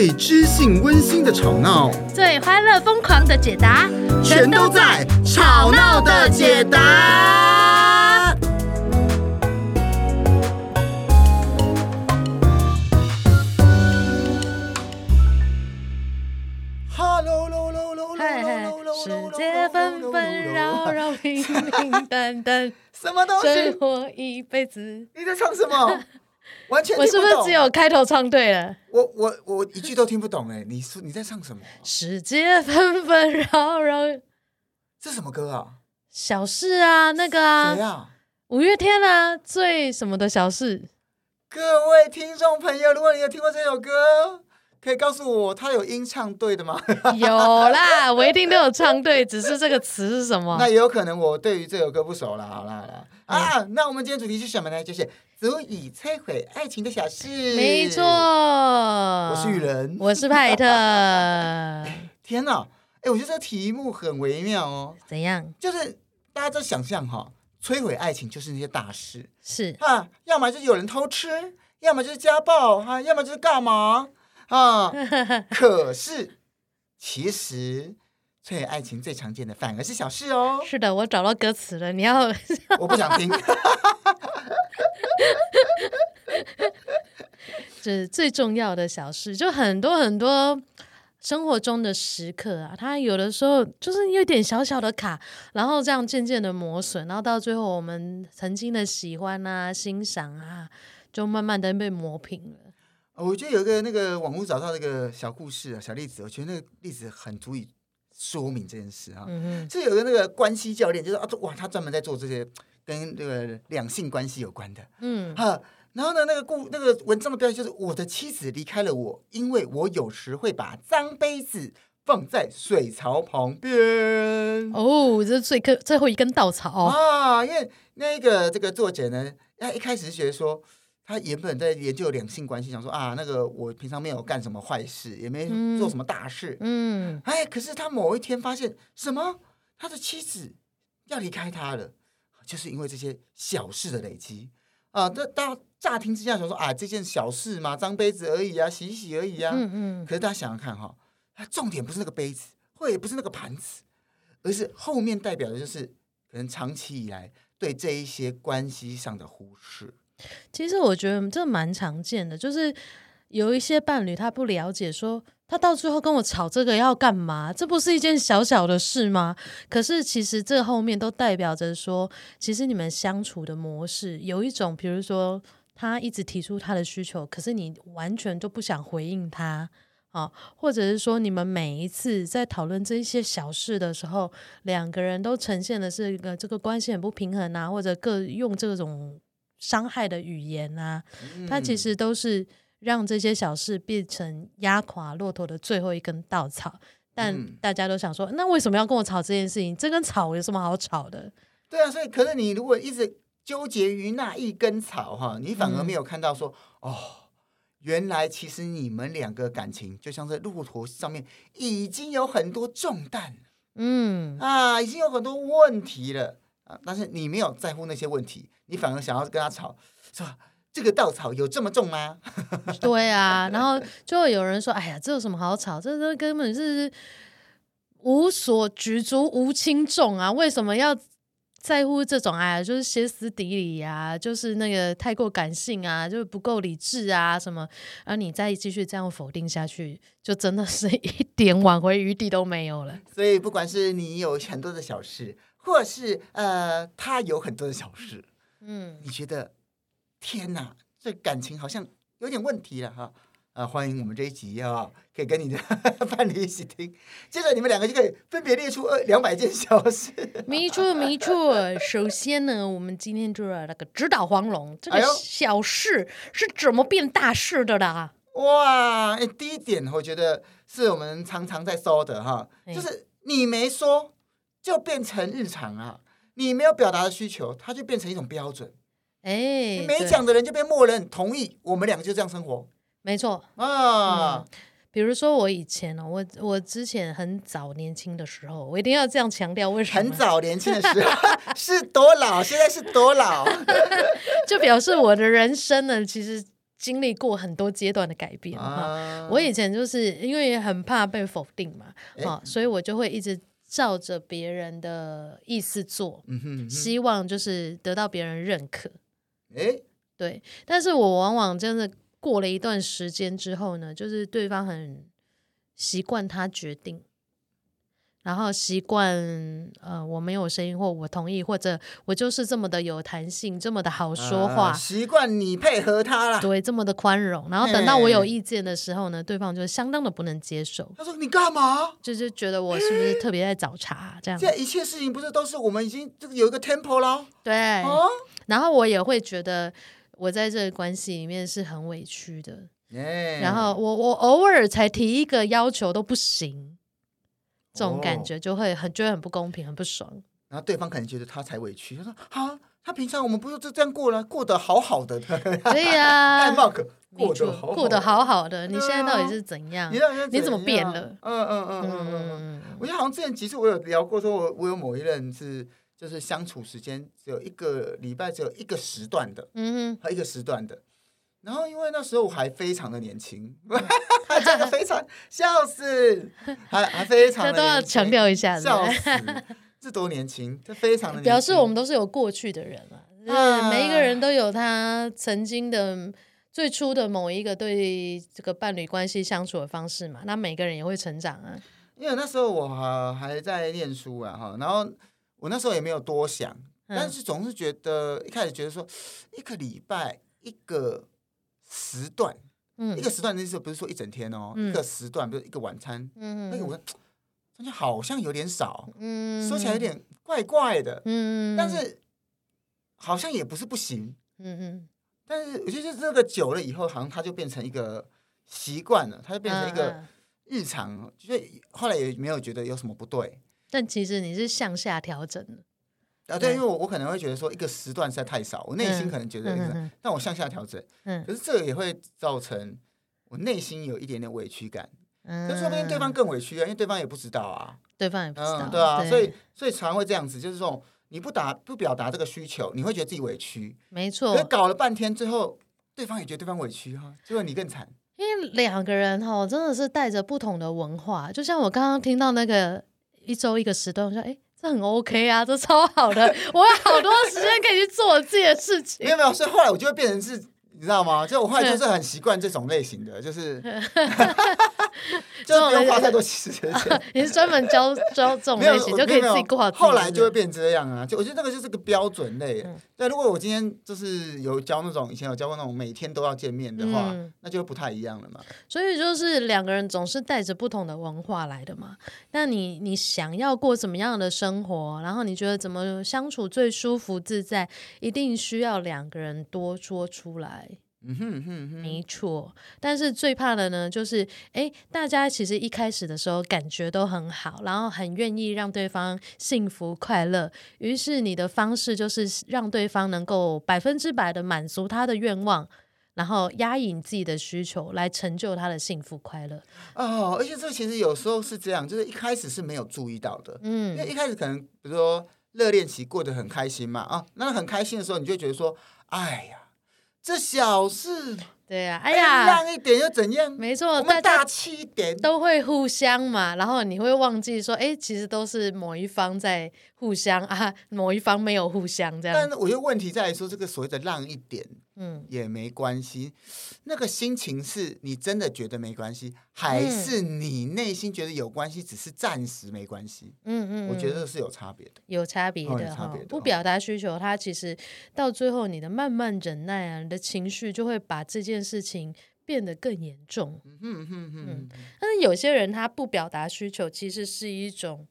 最知性温馨的吵闹，最欢乐疯狂的解答，全都在《吵闹的解答》。Hello，世界纷纷扰扰，平平淡淡，什么东西？生活一辈子。你在唱什么？完全。我是不是只有开头唱对了？我我我一句都听不懂哎！你说你在唱什么？世界纷纷扰扰，这什么歌啊？小事啊，那个啊，谁啊？五月天啊，最什么的小事？各位听众朋友，如果你有听过这首歌，可以告诉我他有音唱对的吗？有啦，我一定都有唱对，只是这个词是什么？那也有可能我对于这首歌不熟了。好啦好啦，啊，那我们今天主题是什么呢？就是。足以摧毁爱情的小事，没错。我是雨人，我是派特。天哪，哎，我觉得这个题目很微妙哦。怎样？就是大家都想象哈，摧毁爱情就是那些大事，是啊，要么就是有人偷吃，要么就是家暴，哈，要么就是干嘛啊？可是其实摧毁爱情最常见的反而是小事哦。是的，我找到歌词了，你要？我不想听。这是最重要的小事，就很多很多生活中的时刻啊，它有的时候就是有点小小的卡，然后这样渐渐的磨损，然后到最后我们曾经的喜欢啊、欣赏啊，就慢慢的被磨平了。我觉得有一个那个网络找到那个小故事啊、小例子，我觉得那个例子很足以说明这件事啊。嗯这有个那个关系教练，就是啊，哇，他专门在做这些。跟这个两性关系有关的，嗯，哈，然后呢，那个故那个文章的标题就是“我的妻子离开了我，因为我有时会把脏杯子放在水槽旁边”。哦，这是最根最后一根稻草啊！因为那个这个作者呢，他一开始是觉得说，他原本在研究两性关系，想说啊，那个我平常没有干什么坏事，也没做什么大事，嗯，嗯哎，可是他某一天发现什么？他的妻子要离开他了。就是因为这些小事的累积啊，这大家乍听之下想说啊，这件小事嘛，脏杯子而已啊，洗一洗而已啊。嗯嗯。可是大家想想看哈，它重点不是那个杯子，或者也不是那个盘子，而是后面代表的就是可能长期以来对这一些关系上的忽视。其实我觉得这蛮常见的，就是有一些伴侣他不了解说。他到最后跟我吵这个要干嘛？这不是一件小小的事吗？可是其实这后面都代表着说，其实你们相处的模式有一种，比如说他一直提出他的需求，可是你完全都不想回应他啊，或者是说你们每一次在讨论这些小事的时候，两个人都呈现的是一个这个关系很不平衡啊，或者各用这种伤害的语言啊，它其实都是。让这些小事变成压垮骆驼的最后一根稻草，但大家都想说，那为什么要跟我吵这件事情？这根草有什么好吵的？对啊，所以可是你如果一直纠结于那一根草哈，你反而没有看到说，嗯、哦，原来其实你们两个感情就像在骆驼上面已经有很多重担，嗯啊，已经有很多问题了啊，但是你没有在乎那些问题，你反而想要跟他吵，说？这个稻草有这么重吗？对啊，然后就会有人说：“哎呀，这有什么好吵？这这根本是无所举足无轻重啊！为什么要在乎这种？哎呀，就是歇斯底里呀，就是那个太过感性啊，就是不够理智啊什么？而你再继续这样否定下去，就真的是一点挽回余地都没有了。所以，不管是你有很多的小事，或是呃，他有很多的小事，嗯，你觉得？天哪，这感情好像有点问题了哈！啊，欢迎我们这一集啊，可以跟你的伴侣一起听，接着你们两个就可以分别列出二两百件小事。没错，没错。首先呢，我们今天就是那个直捣黄龙，这个小事是怎么变大事的啦？哎、哇，哎，第一点我觉得是我们常常在说的哈，就是你没说就变成日常啊，你没有表达的需求，它就变成一种标准。哎，你没讲的人就被默认同意，我们两个就这样生活。没错啊、嗯，比如说我以前呢，我我之前很早年轻的时候，我一定要这样强调，为什么？很早年轻的时候是多老？现在是多老？就表示我的人生呢，其实经历过很多阶段的改变哈、啊。我以前就是因为很怕被否定嘛，啊，所以我就会一直照着别人的意思做，嗯哼嗯哼，希望就是得到别人认可。诶，对，但是我往往真的过了一段时间之后呢，就是对方很习惯他决定。然后习惯，呃，我没有声音，或我同意，或者我就是这么的有弹性，这么的好说话，啊、习惯你配合他了，对，这么的宽容。然后等到我有意见的时候呢，对方就相当的不能接受。他说：“你干嘛？”就是觉得我是不是特别在找茬、啊、这样？这一切事情不是都是我们已经这个有一个 tempo 了？对、哦。然后我也会觉得我在这个关系里面是很委屈的。然后我我偶尔才提一个要求都不行。这种感觉就会很觉得很不公平，很不爽。然后对方可能觉得他才委屈，他说：“啊，他平常我们不是就这样过了，过得好好的。”对呀，艾 Mark 过得好，过得好好的。你现在到底是怎样？你你怎么变了？嗯嗯嗯嗯嗯。我觉得好像之前其实我有聊过，说我我有某一任是就是相处时间只有一个礼拜，只有一个时段的，嗯哼，一个时段的。然后因为那时候我还非常的年轻，真的非常 笑死，还还非常的都要强调一下，笑死，这多年轻，这非常的表示我们都是有过去的人嘛，啊，每一个人都有他曾经的最初的某一个对这个伴侣关系相处的方式嘛，那每个人也会成长啊。因为那时候我还在念书啊哈，然后我那时候也没有多想，但是总是觉得一开始觉得说一个礼拜一个。时段，嗯，一个时段的意思不是说一整天哦，嗯、一个时段，比如一个晚餐，嗯，那个我感觉好像有点少，嗯，说起来有点怪怪的，嗯，但是好像也不是不行，嗯嗯，但是我觉得这个久了以后，好像它就变成一个习惯了，它就变成一个日常，啊、所以后来也没有觉得有什么不对。但其实你是向下调整的。啊，对，因为我我可能会觉得说一个时段实在太少，我内心可能觉得，但我向下调整，嗯，可是这个也会造成我内心有一点点委屈感，嗯，可是说不定对方更委屈啊，因为对方也不知道啊，对方也不知道，对啊，所以所以常会这样子，就是说你不打不表达这个需求，你会觉得自己委屈，没错，可是搞了半天，最后对方也觉得对方委屈哈，结果你更惨，因为两个人哈真的是带着不同的文化，就像我刚刚听到那个一周一个时段，我说哎。这很 OK 啊，这超好的，我有好多时间可以去做我自己的事情。没有没有，所以后来我就会变成是。你知道吗？就我后来就是很习惯这种类型的，就是 就不用花太多时间。你是专门教教这种类型，就可以自己过好。后来就会变这样啊！就我觉得那个就是个标准类。对，如果我今天就是有教那种以前有教过那种每天都要见面的话，那就不太一样了嘛。所以就是两个人总是带着不同的文化来的嘛。那你你想要过怎么样的生活？然后你觉得怎么相处最舒服自在？一定需要两个人多说出来。嗯哼哼哼，没错。但是最怕的呢，就是哎，大家其实一开始的时候感觉都很好，然后很愿意让对方幸福快乐。于是你的方式就是让对方能够百分之百的满足他的愿望，然后压抑自己的需求来成就他的幸福快乐。哦，而且这其实有时候是这样，就是一开始是没有注意到的。嗯，因为一开始可能比如说热恋期过得很开心嘛，啊，那很开心的时候，你就觉得说，哎呀。这小事，对呀、啊，哎呀，让一点又怎样？没错，我们大气一点都会互相嘛，然后你会忘记说，哎，其实都是某一方在互相 啊，某一方没有互相这样。但我觉得问题在于说，这个所谓的让一点。嗯，也没关系。那个心情是你真的觉得没关系，还是你内心觉得有关系，只是暂时没关系？嗯嗯，我觉得这是有差别的，有差别的哈。不表达需求，它其实到最后，你的慢慢忍耐啊，你的情绪就会把这件事情变得更严重。嗯嗯嗯嗯。但是有些人他不表达需求，其实是一种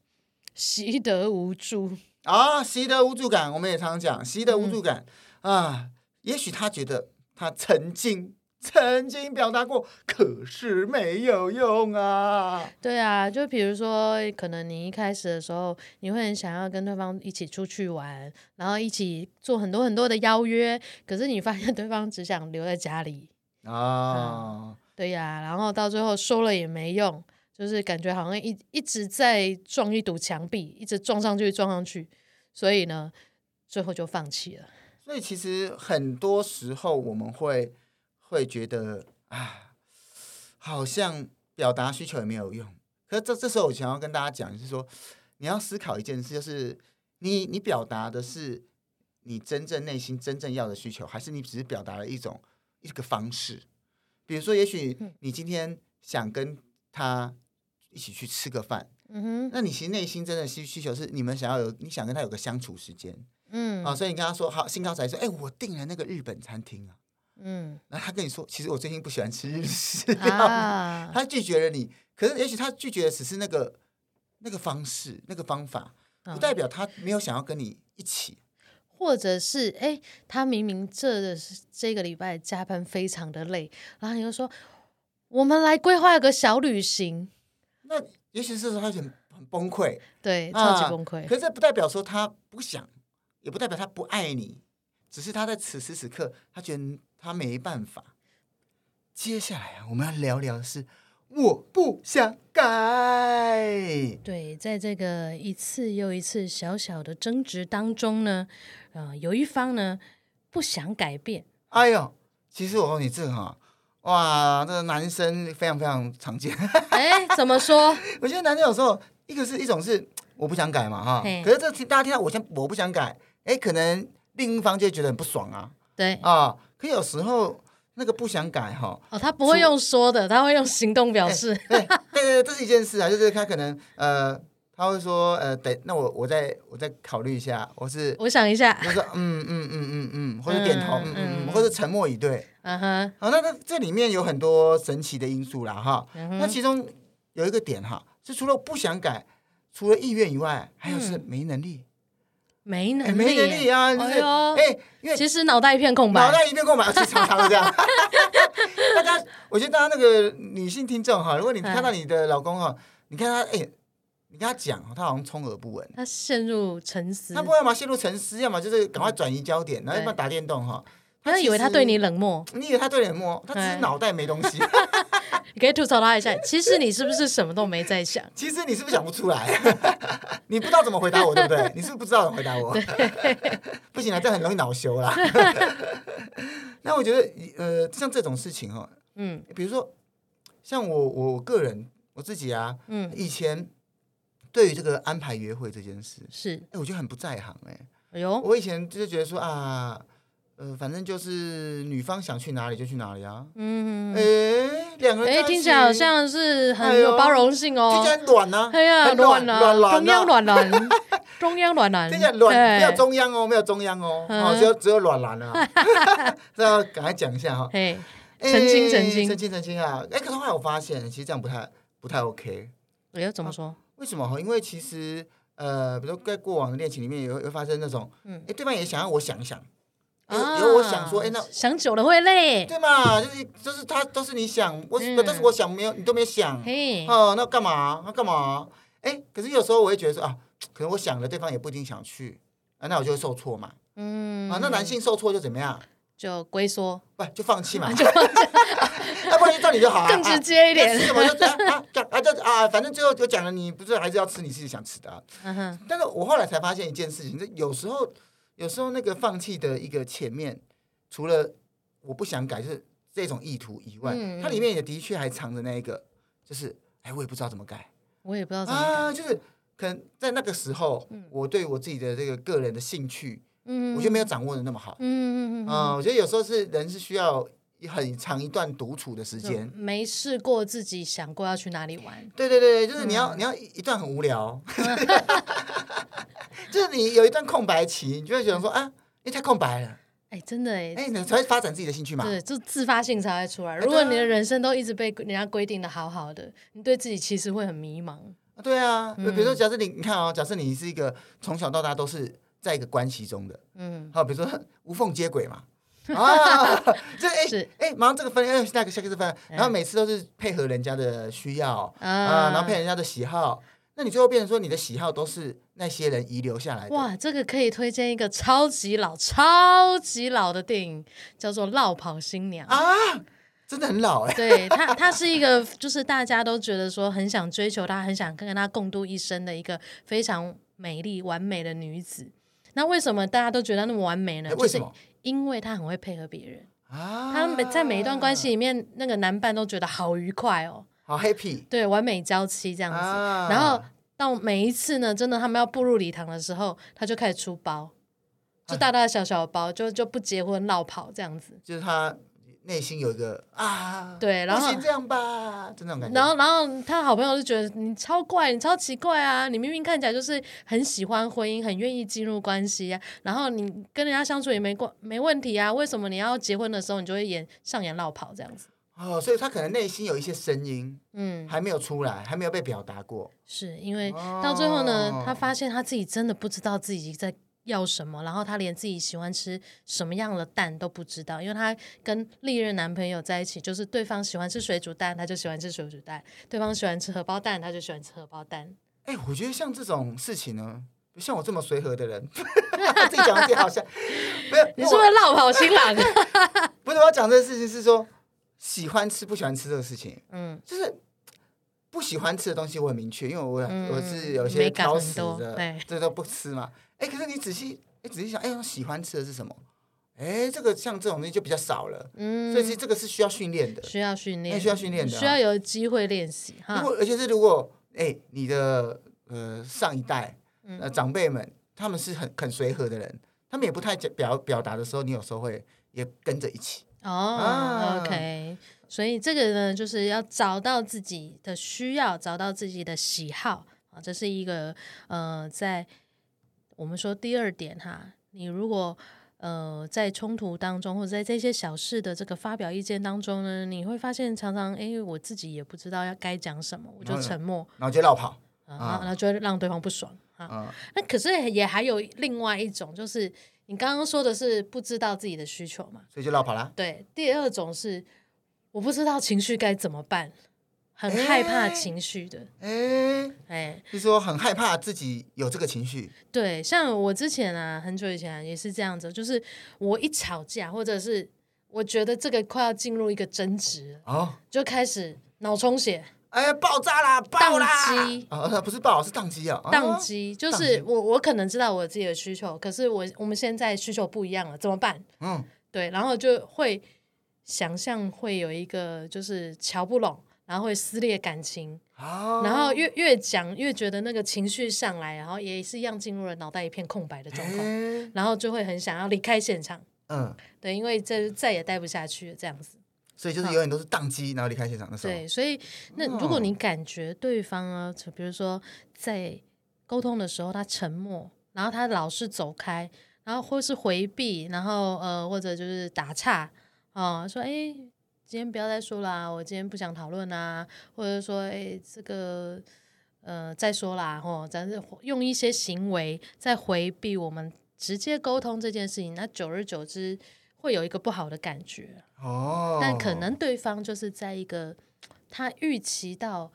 习得无助啊，习得无助感。我们也常常讲习得无助感啊。也许他觉得他曾经曾经表达过，可是没有用啊。对啊，就比如说，可能你一开始的时候，你会很想要跟对方一起出去玩，然后一起做很多很多的邀约，可是你发现对方只想留在家里啊、嗯。对呀，然后到最后说了也没用，就是感觉好像一一直在撞一堵墙壁，一直撞上去撞上去，所以呢，最后就放弃了。所以其实很多时候我们会会觉得啊，好像表达需求也没有用。可是这这时候我想要跟大家讲，就是说你要思考一件事，就是你你表达的是你真正内心真正要的需求，还是你只是表达了一种一个方式？比如说，也许你今天想跟他一起去吃个饭，嗯哼，那你其实内心真的需需求是你们想要有，你想跟他有个相处时间，嗯，啊，所以你跟他说好，兴高采烈说，哎，我订了那个日本餐厅啊，嗯，那他跟你说，其实我最近不喜欢吃日式，啊，他拒绝了你，可是也许他拒绝的只是那个那个方式，那个方法，不代表他没有想要跟你一起。或者是哎，他明明这这个礼拜加班非常的累，然后你又说，我们来规划一个小旅行。那也许是说他很很崩溃，对，超级崩溃。可是这不代表说他不想，也不代表他不爱你，只是他在此时此刻，他觉得他没办法。接下来啊，我们要聊聊的是。我不想改。对，在这个一次又一次小小的争执当中呢，呃，有一方呢不想改变。哎呦，其实我问你这个哈，哇，这个男生非常非常常见。哎，怎么说？我觉得男生有时候一个是一种是我不想改嘛哈，可是这大家听到我先我不想改，哎，可能另一方就觉得很不爽啊。对啊，可有时候。那个不想改哈哦，他不会用说的，他会用行动表示。对对对，这是一件事啊，就是他可能呃，他会说呃，等那我我再我再考虑一下，我是我想一下，他说嗯嗯嗯嗯嗯，或者点头嗯嗯嗯，或者沉默以对。嗯哼，好，那那这里面有很多神奇的因素啦哈。那其中有一个点哈，是除了不想改，除了意愿以外，还有是没能力。没能力，没能力啊！就是哎，因为其实脑袋一片空白，脑袋一片空白，其实常常这样。大家，我觉得大家那个女性听众哈，如果你看到你的老公哈，你看他哎，你跟他讲，他好像充耳不闻，他陷入沉思，他不要嘛陷入沉思，要么就是赶快转移焦点，然后要么打电动哈。他以为他对你冷漠，你以为他对你冷漠，他只是脑袋没东西。你可以吐槽他一下，其实你是不是什么都没在想？其实你是不是想不出来？你不知道怎么回答我，对不对？你是不是不知道怎么回答我？不行了，这很容易恼羞啦。那我觉得，呃，像这种事情哈，嗯，比如说，像我我个人我自己啊，嗯，以前对于这个安排约会这件事，是，哎，我觉得很不在行哎。哎呦，我以前就是觉得说啊。呃，反正就是女方想去哪里就去哪里啊。嗯，哎，两个人哎，听起来好像是很有包容性哦。听起来很暖呢。哎呀，暖啊，中央暖男，中央暖男。听起来暖，没有中央哦，没有中央哦，哦，只有只有暖男啊。这要赶快讲一下哈。哎，澄清澄清澄清澄清啊！哎，可是后来我发现，其实这样不太不太 OK。哎呀，怎么说？为什么哈？因为其实呃，比如说在过往的恋情里面，也会会发生那种，嗯，哎，对方也想要我想一想。有有，我想说，哎，那想久了会累，对嘛？就是就是他都是你想，我但是我想没有，你都没想，嘿哦，那干嘛？那干嘛？哎，可是有时候我会觉得说啊，可能我想了，对方也不一定想去，啊，那我就会受挫嘛，嗯，啊，那男性受挫就怎么样？就龟缩，不就放弃嘛？就放弃，那不然照你就好，更直接一点，什么就啊讲啊这啊，反正最后就讲了，你不是还是要吃你自己想吃的，嗯哼。但是我后来才发现一件事情，就有时候。有时候那个放弃的一个前面，除了我不想改，就是这种意图以外，嗯、它里面也的确还藏着那一个，就是哎，我也不知道怎么改，我也不知道怎么改，啊，就是可能在那个时候，嗯、我对我自己的这个个人的兴趣，嗯，我觉得没有掌握的那么好，嗯嗯嗯，啊，我觉得有时候是人是需要很长一段独处的时间，没试过自己想过要去哪里玩，对对对，就是你要、嗯、你要一段很无聊。就是你有一段空白期，你就会觉得说啊，你太空白了，哎，真的哎，哎，你才会发展自己的兴趣嘛。对，就自发性才会出来。如果你的人生都一直被人家规定的好好的，你对自己其实会很迷茫。对啊，比如说，假设你你看哦，假设你是一个从小到大都是在一个关系中的，嗯，好，比如说无缝接轨嘛，啊，这哎哎，马上这个分，哎，下个下个分，然后每次都是配合人家的需要啊，然后配合人家的喜好。那你最后变成说，你的喜好都是那些人遗留下来的。哇，这个可以推荐一个超级老、超级老的电影，叫做《落跑新娘》啊，真的很老哎、欸。对，她，她是一个就是大家都觉得说很想追求她、很想跟她共度一生的一个非常美丽、完美的女子。那为什么大家都觉得那么完美呢？为什么？就是因为他很会配合别人。啊，他每在每一段关系里面，那个男伴都觉得好愉快哦，好 happy，对，完美娇妻这样子。啊、然后到每一次呢，真的他们要步入礼堂的时候，他就开始出包，就大大小小的包，就就不结婚落跑这样子。就是他。内心有一个啊，对，然后这样吧，就那种感觉。然后，然后他好朋友就觉得你超怪，你超奇怪啊！你明明看起来就是很喜欢婚姻，很愿意进入关系啊，然后你跟人家相处也没关没问题啊，为什么你要结婚的时候你就会演上演落跑这样子？哦，所以他可能内心有一些声音，嗯，还没有出来，还没有被表达过。是因为到最后呢，哦，他发现他自己真的不知道自己在。要什么？然后他连自己喜欢吃什么样的蛋都不知道，因为他跟历任男朋友在一起，就是对方喜欢吃水煮蛋，他就喜欢吃水煮蛋；对方喜欢吃荷包蛋，他就喜欢吃荷包蛋。哎，我觉得像这种事情呢，像我这么随和的人，自己讲的自己好像没有。你是不是落跑新郎？不是，我要讲这个事情是说，喜欢吃不喜欢吃这个事情，嗯，就是不喜欢吃的东西我很明确，因为我、嗯、我是有些挑食的，对，这都不吃嘛。哎，可是你仔细哎仔细想，哎，我喜欢吃的是什么？哎，这个像这种东西就比较少了。嗯，所以其实这个是需要训练的，需要训练，需要训练的，需要有机会练习哈。如果而且是如果哎，你的呃上一代呃长辈们他们是很很随和的人，他们也不太表表达的时候，你有时候会也跟着一起。哦、啊，OK，所以这个呢，就是要找到自己的需要，找到自己的喜好啊，这是一个呃在。我们说第二点哈，你如果呃在冲突当中，或者在这些小事的这个发表意见当中呢，你会发现常常哎，我自己也不知道要该讲什么，我就沉默，然后就落跑啊，然后就会让对方不爽啊。那可是也还有另外一种，就是你刚刚说的是不知道自己的需求嘛，所以就落跑了。对，第二种是我不知道情绪该怎么办。很害怕情绪的，哎哎，就是说很害怕自己有这个情绪。对，像我之前啊，很久以前也是这样子，就是我一吵架，或者是我觉得这个快要进入一个争执，哦，就开始脑充血，哎呀，爆炸啦，爆啦，啊，不是爆，是宕机啊，宕机，就是我我可能知道我自己的需求，可是我我们现在需求不一样了，怎么办？嗯，对，然后就会想象会有一个就是瞧不拢。然后会撕裂感情，oh. 然后越越讲越觉得那个情绪上来，然后也是一样进入了脑袋一片空白的状况然后就会很想要离开现场。嗯，对，因为这再也待不下去了，这样子。所以就是永远都是宕机，然后离开现场的时候。对，所以那如果你感觉对方啊，就比如说在沟通的时候他沉默，然后他老是走开，然后或是回避，然后呃或者就是打岔啊，说哎。今天不要再说啦，我今天不想讨论啊，或者说，哎，这个，呃，再说啦，吼，咱是用一些行为在回避我们直接沟通这件事情，那久而久之会有一个不好的感觉哦。但可能对方就是在一个他预期到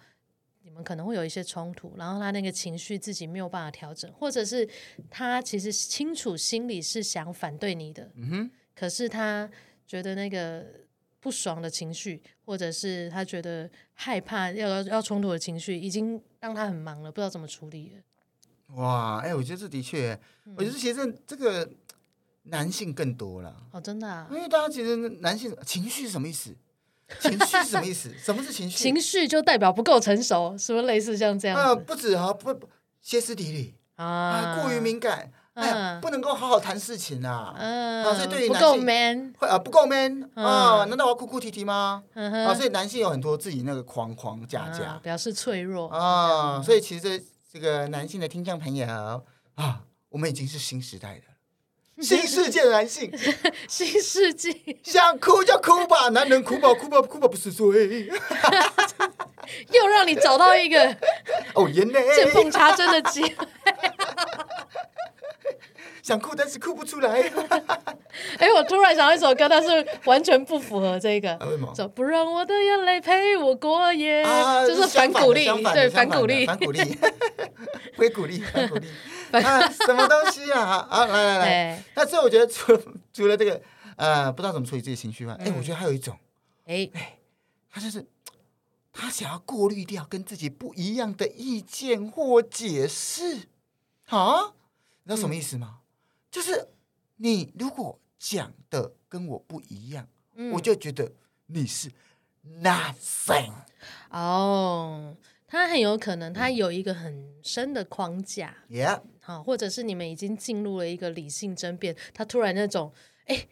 你们可能会有一些冲突，然后他那个情绪自己没有办法调整，或者是他其实清楚心里是想反对你的，嗯哼，可是他觉得那个。不爽的情绪，或者是他觉得害怕要要要冲突的情绪，已经让他很忙了，不知道怎么处理了。哇，哎、欸，我觉得这的确，嗯、我觉得其实这个男性更多了。哦，真的啊？因为大家其实男性情绪是什么意思？情绪是什么意思？什么是情绪？情绪就代表不够成熟，是不是类似像这样？啊，不止啊，不歇斯底里啊，啊，过于敏感。哎呀，不能够好好谈事情啊！嗯，啊，所以对于男性，不够 man，会啊，不够 man 啊？难道我要哭哭啼啼吗？啊，所以男性有很多自己那个框框架架，表示脆弱啊。所以其实这这个男性的听众朋友啊，我们已经是新时代的 新世界的男性，新世纪，想哭就哭吧，男人哭吧，哭吧，哭吧，不是罪。又让你找到一个哦，眼泪见缝插针的机会。想哭，但是哭不出来。哎，我突然想到一首歌，但是完全不符合这个。啊、为什么？说不让我的眼泪陪我过夜，啊、就是反鼓励，对，反鼓励，反鼓励，会鼓励，反鼓励。啊，什么东西啊？啊，来来来。那这我觉得除除了这个，呃，不知道怎么处理自己情绪吧。哎、嗯，我觉得还有一种，哎哎，他就是他想要过滤掉跟自己不一样的意见或解释。啊，你知道什么意思吗？嗯就是你如果讲的跟我不一样，嗯、我就觉得你是 nothing。哦，他很有可能他有一个很深的框架，Yeah，好，或者是你们已经进入了一个理性争辩，他突然那种，哎。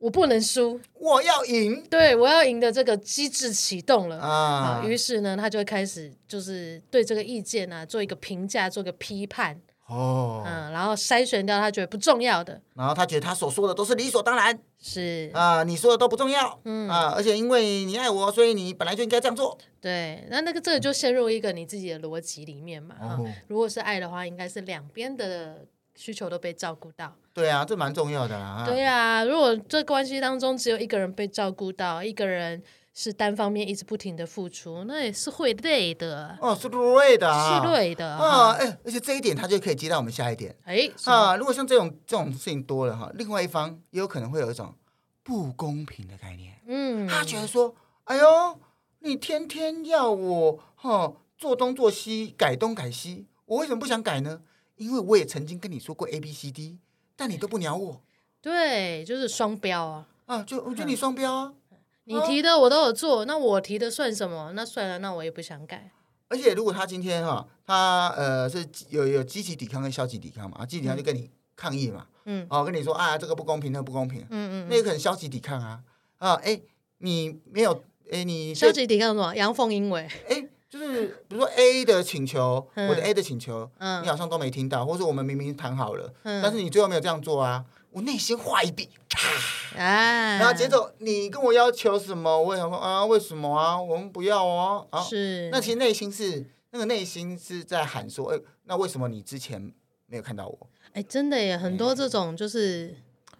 我不能输，我要赢。对，我要赢的这个机制启动了啊！于是呢，他就会开始就是对这个意见呢、啊、做一个评价，做个批判哦，嗯，然后筛选掉他觉得不重要的，然后他觉得他所说的都是理所当然，是啊，你说的都不重要，嗯啊，而且因为你爱我，所以你本来就应该这样做。对，那那个这个就陷入一个你自己的逻辑里面嘛。哦、如果是爱的话，应该是两边的。需求都被照顾到，对啊，这蛮重要的啦。对啊，如果这关系当中只有一个人被照顾到，一个人是单方面一直不停的付出，那也是会累的。哦，是累的啊，是累的啊。哎，而且这一点他就可以接到我们下一点。哎，啊，如果像这种这种事情多了哈，另外一方也有可能会有一种不公平的概念。嗯，他觉得说，哎呦，你天天要我哈做东做西，改东改西，我为什么不想改呢？因为我也曾经跟你说过 A B C D，但你都不鸟我。对，就是双标啊！啊，就我觉得你双标啊！你提的我都有做，那我提的算什么？那算了，那我也不想改。而且如果他今天哈，他呃是有有积极抵抗跟消极抵抗嘛，啊，积极抵抗就跟你抗议嘛，嗯，哦，跟你说啊，这个不公平，那个不公平，嗯嗯，那个可能消极抵抗啊，啊，哎，你没有，哎，你消极抵抗什么？阳奉阴违，哎。就是比如说 A 的请求，嗯、我的 A 的请求，嗯、你好像都没听到，或者我们明明谈好了，嗯、但是你最后没有这样做啊，我内心画一笔，啊，然后接着你跟我要求什么，我想说啊，为什么啊？我们不要哦，啊，是，那其实内心是那个内心是在喊说，哎，那为什么你之前没有看到我？哎，真的耶，很多这种就是。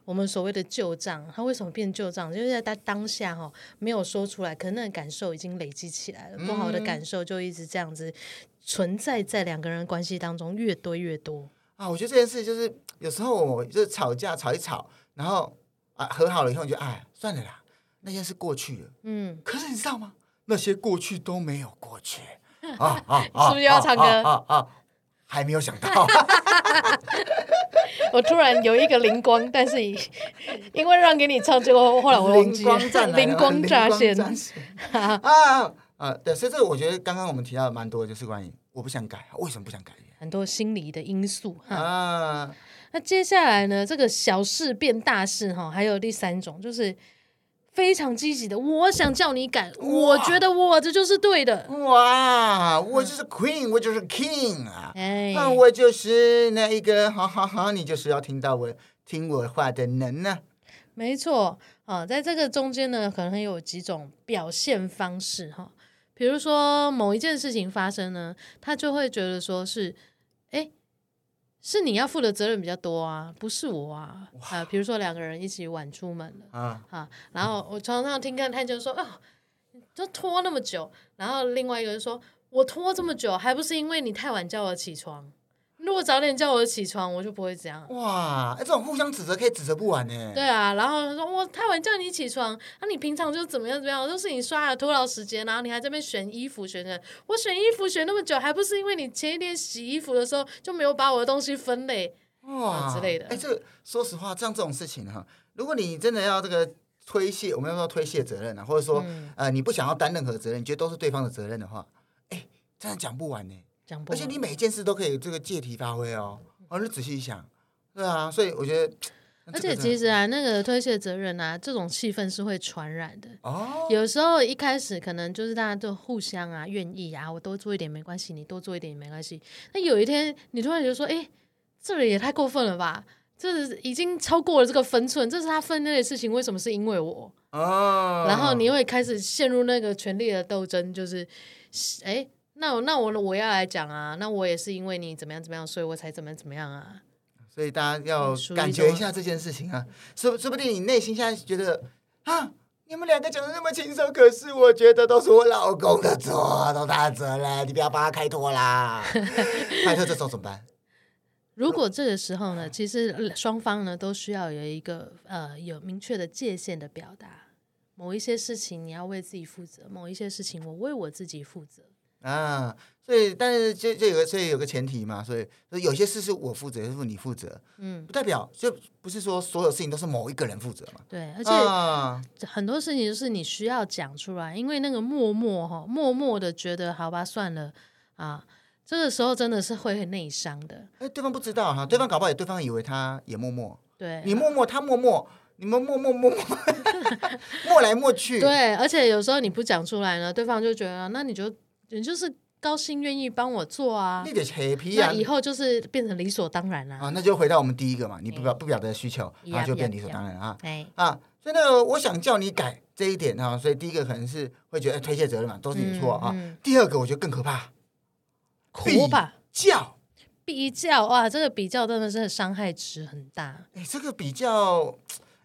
我们所谓的旧账，他为什么变旧账？就是在他当下哈，没有说出来，可能那个感受已经累积起来了，不好的感受就一直这样子存在在两个人关系当中，越堆越多啊！我觉得这件事就是有时候我就是吵架吵一吵，然后啊和好了以后你就哎算了啦，那件事过去了。嗯，可是你知道吗？那些过去都没有过去啊 啊！是不是要唱歌啊？啊，还没有想到。我突然有一个灵光，但是因为让给你唱，结果后来我忘记了。灵光乍现。啊啊！对，所以这个我觉得刚刚我们提到的蛮多的，就是关于我不想改，为什么不想改？很多心理的因素哈。啊，那接下来呢？这个小事变大事哈，还有第三种就是。非常积极的，我想叫你改，我觉得我这就是对的。哇，我就是 queen，、嗯、我就是 king 啊！哎，我就是那一个，好好好！你就是要听到我听我话的人呢、啊。没错啊，在这个中间呢，可能有几种表现方式哈。比如说某一件事情发生呢，他就会觉得说是，哎。是你要负的责任比较多啊，不是我啊啊！比如说两个人一起晚出门了啊，啊，然后我常常听看他就说啊，就拖那么久，然后另外一个就说，我拖这么久还不是因为你太晚叫我起床。如果早点叫我起床，我就不会这样。哇，哎，这种互相指责可以指责不完呢。对啊，然后他说我太晚叫你起床，那、啊、你平常就怎么样怎么样，都是你刷牙拖到时间，然后你还在这边选衣服选的，我选衣服选那么久，还不是因为你前一天洗衣服的时候就没有把我的东西分类哇、啊、之类的。哎，这个说实话，像这种事情哈，如果你真的要这个推卸，我们要说推卸责任啊，或者说、嗯、呃你不想要担任何责任，你觉得都是对方的责任的话，哎，这样讲不完呢。而且你每一件事都可以这个借题发挥哦，我就仔细一想，对啊，所以我觉得，而且其实啊，那个推卸责任啊，这种气氛是会传染的。哦，有时候一开始可能就是大家都互相啊愿意啊，我多做一点没关系，你多做一点也没关系。那有一天你突然觉得说，哎，这里也太过分了吧？这是已经超过了这个分寸，这是他分内的事情，为什么是因为我？哦，然后你会开始陷入那个权力的斗争，就是，哎。那我那我我要来讲啊，那我也是因为你怎么样怎么样，所以我才怎么怎么样啊。所以大家要感觉一下这件事情啊，说说不定你内心现在觉得啊，你们两个讲的那么轻松，可是我觉得都是我老公的错，都他的责任，你不要帮他开脱啦。开脱这时候怎么办？如果这个时候呢，其实双方呢都需要有一个呃有明确的界限的表达，某一些事情你要为自己负责，某一些事情我为我自己负责。啊。所以，但是这这有个这有个前提嘛，所以有些事是我负责，是你负责，嗯，不代表就不是说所有事情都是某一个人负责嘛。对，而且很多事情就是你需要讲出来，因为那个默默哈，默默的觉得好吧，算了啊，这个时候真的是会很内伤的。哎，对方不知道哈，对方搞不好也对方以为他也默默，对，你默默，他默默，你们默默默默 默来默去。对，而且有时候你不讲出来呢，对方就觉得那你就你就是。高兴愿意帮我做啊，你得 happy 啊，那以后就是变成理所当然了啊。那就回到我们第一个嘛，你不表不表达需求，那就变理所当然啊。啊，所以那个我想叫你改这一点啊，所以第一个可能是会觉得推卸责任嘛，都是你的错啊。第二个我觉得更可怕，比较比较哇，这个比较真的是伤害值很大。哎，这个比较，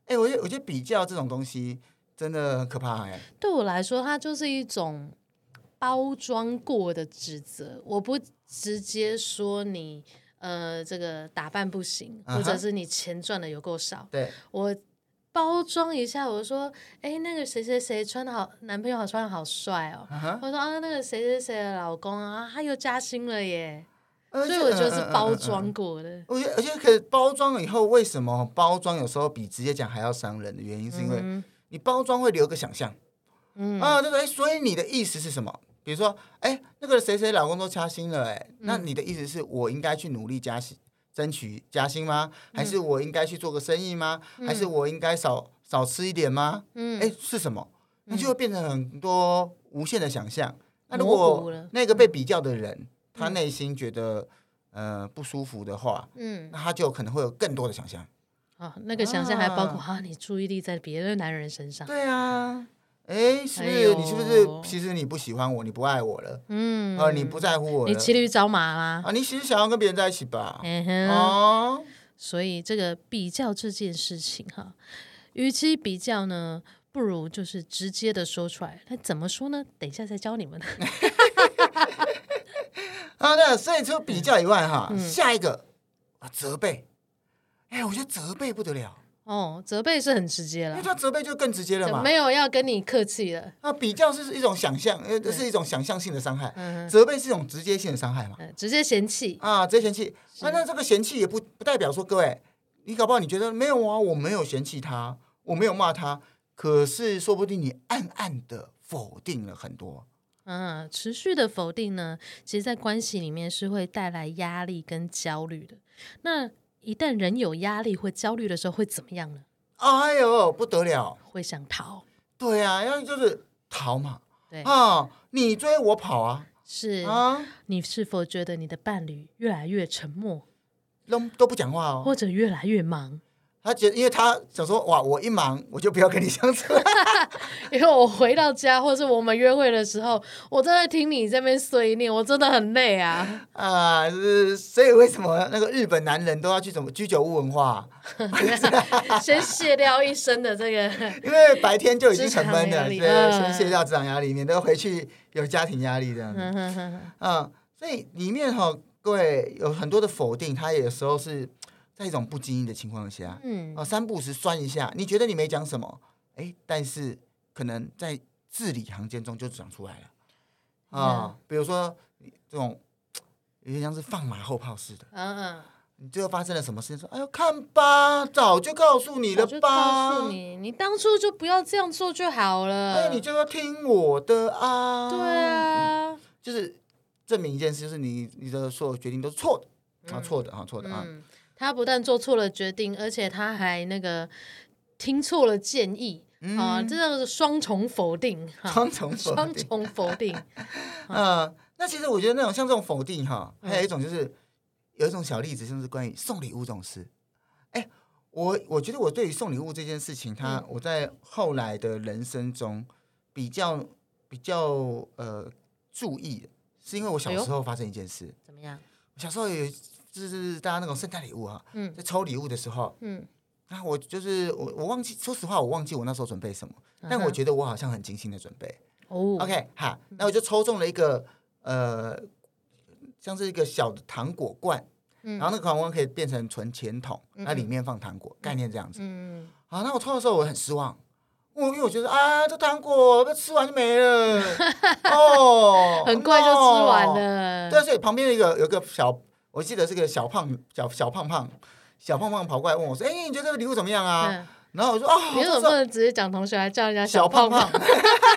哎，我觉得我觉得比较这种东西真的很可怕哎。对我来说，它就是一种。包装过的指责，我不直接说你，呃，这个打扮不行，uh. 或者是你钱赚的有够少。对，我包装一下，我说，哎，那个谁谁谁穿的好，男朋友好穿的好帅哦。Uh huh. 我说啊，那个谁谁谁的老公啊，他又加薪了耶。Uh. 所以我觉得是包装过的。我觉得，而且可包装了以后，为什么包装有时候比直接讲还要伤人的原因，是因为你包装会留个想象。嗯啊，对对，所以你的意思是什么？比如说，哎，那个谁谁老公都加薪了，哎，那你的意思是我应该去努力加薪，争取加薪吗？还是我应该去做个生意吗？还是我应该少少吃一点吗？嗯，哎，是什么？那就会变成很多无限的想象。那如果那个被比较的人，他内心觉得呃不舒服的话，嗯，那他就可能会有更多的想象。啊，那个想象还包括啊，你注意力在别的男人身上。对啊。哎，是不是你是不是其实你不喜欢我，你不爱我了？嗯，啊，你不在乎我了？你骑驴找马啦？啊，你其实想要跟别人在一起吧？嗯哼。哦，所以这个比较这件事情哈，与其比较呢，不如就是直接的说出来。那怎么说呢？等一下再教你们。好的，所以除了比较以外哈，下一个啊责备。哎，我觉得责备不得了。哦，责备是很直接了，因为他责备就更直接了嘛，没有要跟你客气了。那比较是一种想象，呃，是一种想象性的伤害。嗯，责备是一种直接性的伤害嘛，直接嫌弃啊，直接嫌弃。那那这个嫌弃也不不代表说，各位，你搞不好你觉得没有啊，我没有嫌弃他，我没有骂他，可是说不定你暗暗的否定了很多。嗯，持续的否定呢，其实在关系里面是会带来压力跟焦虑的。那一旦人有压力或焦虑的时候，会怎么样呢？哎呦，不得了，会想逃。对啊，要就是逃嘛。对啊，你追我跑啊。是啊，你是否觉得你的伴侣越来越沉默，都都不讲话哦，或者越来越忙？他觉得，因为他想说，哇，我一忙我就不要跟你相处。因为我回到家，或是我们约会的时候，我正在听你这边碎念，我真的很累啊。啊，是，所以为什么那个日本男人都要去什么居酒屋文化？先卸掉一身的这个，因为白天就已经很闷了，对，先卸掉职场压力，免得回去有家庭压力这样子。嗯，所以里面哈，各位有很多的否定，他有时候是。在一种不经意的情况下，嗯，啊，三不时酸一下，你觉得你没讲什么，哎，但是可能在字里行间中就讲出来了，啊、嗯，比如说这种有点像是放马后炮似的，嗯嗯，你最后发生了什么事情？说，哎呦，看吧，早就告诉你了吧，告诉你，你当初就不要这样做就好了，哎，你就要听我的啊，对啊，嗯、就是证明一件事，就是你你的所有决定都是错的，啊，错的啊，错的啊。嗯他不但做错了决定，而且他还那个听错了建议、嗯、啊！这叫双重否定，双重双重否定。呃，那其实我觉得那种像这种否定哈，还有一种就是有一种小例子，就是关于送礼物这种事。哎，我我觉得我对于送礼物这件事情，他、嗯、我在后来的人生中比较比较呃注意，是因为我小时候发生一件事。怎么样？小时候有。就是大家那种圣诞礼物啊，嗯，在抽礼物的时候，嗯，啊，我就是我，我忘记，说实话，我忘记我那时候准备什么，嗯、但我觉得我好像很精心的准备。哦，OK，好，那我就抽中了一个，呃，像是一个小的糖果罐，嗯，然后那个糖果罐可以变成存钱筒，那、嗯、里面放糖果，概念这样子。嗯，好，那我抽的时候我很失望，我因为我觉得啊，这糖果被吃完就没了，哦，很快就吃完了。对，所以旁边有一个有个小，我记得是个小胖小小胖胖小胖胖跑过来问我说：“哎，你觉得这个礼物怎么样啊？”嗯、然后我说：“哦，你怎么不能直接讲同学，还叫人家小胖胖？”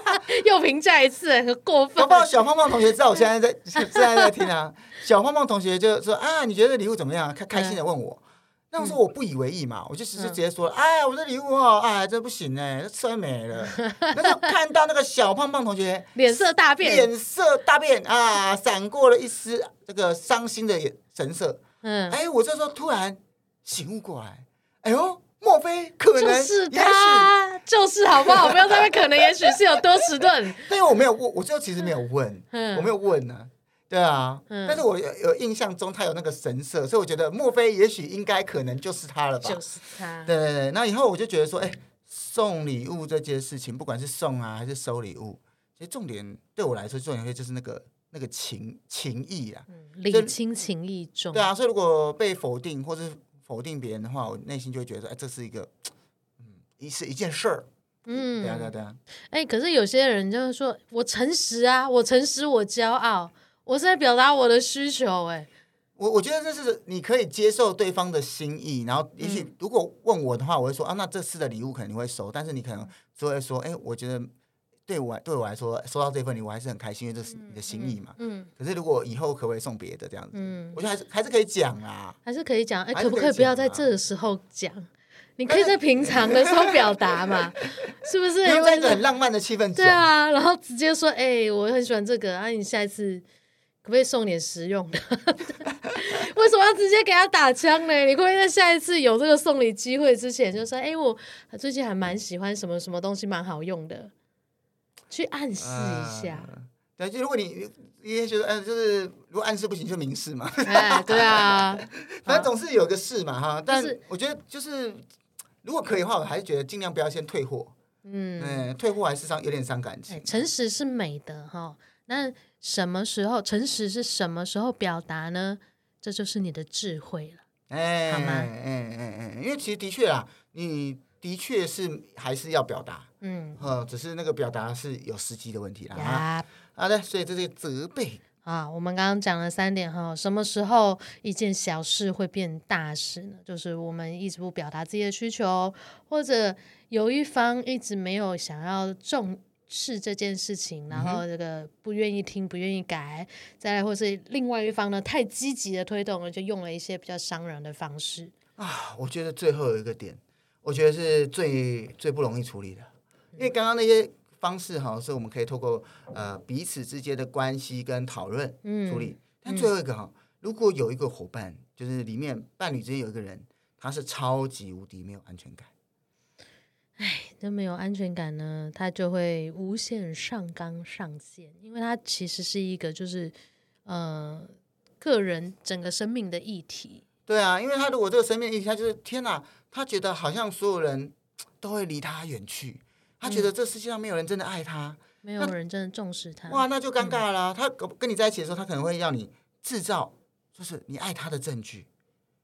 又评价一次，很过分。搞不好小胖胖同学知道我现在在现在在听啊。小胖胖同学就说：“啊，你觉得礼物怎么样？”开开心的问我。嗯那时候我不以为意嘛，我就直接说：“哎呀，我这礼物哦，哎，这不行哎，这吃完没了。”那就看到那个小胖胖同学脸色大变，脸色大变啊，闪过了一丝这个伤心的神色。嗯，哎，我这时候突然醒悟过来，哎呦，莫非可能是他？就是好不好？不要在那可能，也许是有多迟钝。但是我没有问，我最后其实没有问，嗯我没有问呢。对啊，嗯、但是我有有印象中他有那个神色，所以我觉得莫非也许应该可能就是他了吧？就是他。对对对，那以后我就觉得说，哎，送礼物这件事情，不管是送啊还是收礼物，其实重点对我来说，重点就是那个那个情情谊啊，礼轻情意重。对啊，所以如果被否定或是否定别人的话，我内心就会觉得，哎，这是一个嗯，一是一件事儿。嗯，对啊对啊对啊。哎，可是有些人就是说我诚实啊，我诚实，我骄傲。我是在表达我的需求，哎，我我觉得这是你可以接受对方的心意，然后也许如果问我的话，我会说啊，那这次的礼物可能你会收，但是你可能就会说，哎，我觉得对我对我来说收到这份礼物还是很开心，因为这是你的心意嘛。嗯。可是如果以后可不可以送别的这样子？嗯，我觉得还是还是可以讲啊，还是可以讲。哎，可不可以不要在这个时候讲？你可以在平常的时候表达嘛，是不是？因为很浪漫的气氛。对啊，然后直接说，哎，我很喜欢这个啊，你下一次。可不可以送点实用的？为什么要直接给他打枪呢？你可不可以在下一次有这个送礼机会之前就说：“哎，我最近还蛮喜欢什么什么东西，蛮好用的。”去暗示一下。对，就如果你你也觉得，嗯，就是如果暗示不行，就明示嘛。哎，对啊，反正总是有个事嘛，哈。但是我觉得，就是如果可以的话，我还是觉得尽量不要先退货。嗯，退货还是伤有点伤感情。诚实是美的，哈。那什么时候诚实是什么时候表达呢？这就是你的智慧了，哎，好吗？哎哎哎，因为其实的确啊，你的确是还是要表达，嗯，呃，只是那个表达是有时机的问题啦。啊，好的，所以这是责备啊。我们刚刚讲了三点哈，什么时候一件小事会变大事呢？就是我们一直不表达自己的需求，或者有一方一直没有想要重。视这件事情，然后这个不愿意听，不愿意改，再来或是另外一方呢，太积极的推动了，就用了一些比较伤人的方式啊。我觉得最后有一个点，我觉得是最最不容易处理的，因为刚刚那些方式哈，是我们可以透过呃彼此之间的关系跟讨论处理。嗯、但最后一个哈，如果有一个伙伴，就是里面伴侣之间有一个人，他是超级无敌没有安全感。哎，都没有安全感呢，他就会无限上纲上线，因为他其实是一个就是呃个人整个生命的议题。对啊，因为他如果这个生命议题，他就是天哪，他觉得好像所有人都会离他远去，他觉得这世界上没有人真的爱他，没有人真的重视他。哇，那就尴尬了。嗯、他跟你在一起的时候，他可能会要你制造就是你爱他的证据。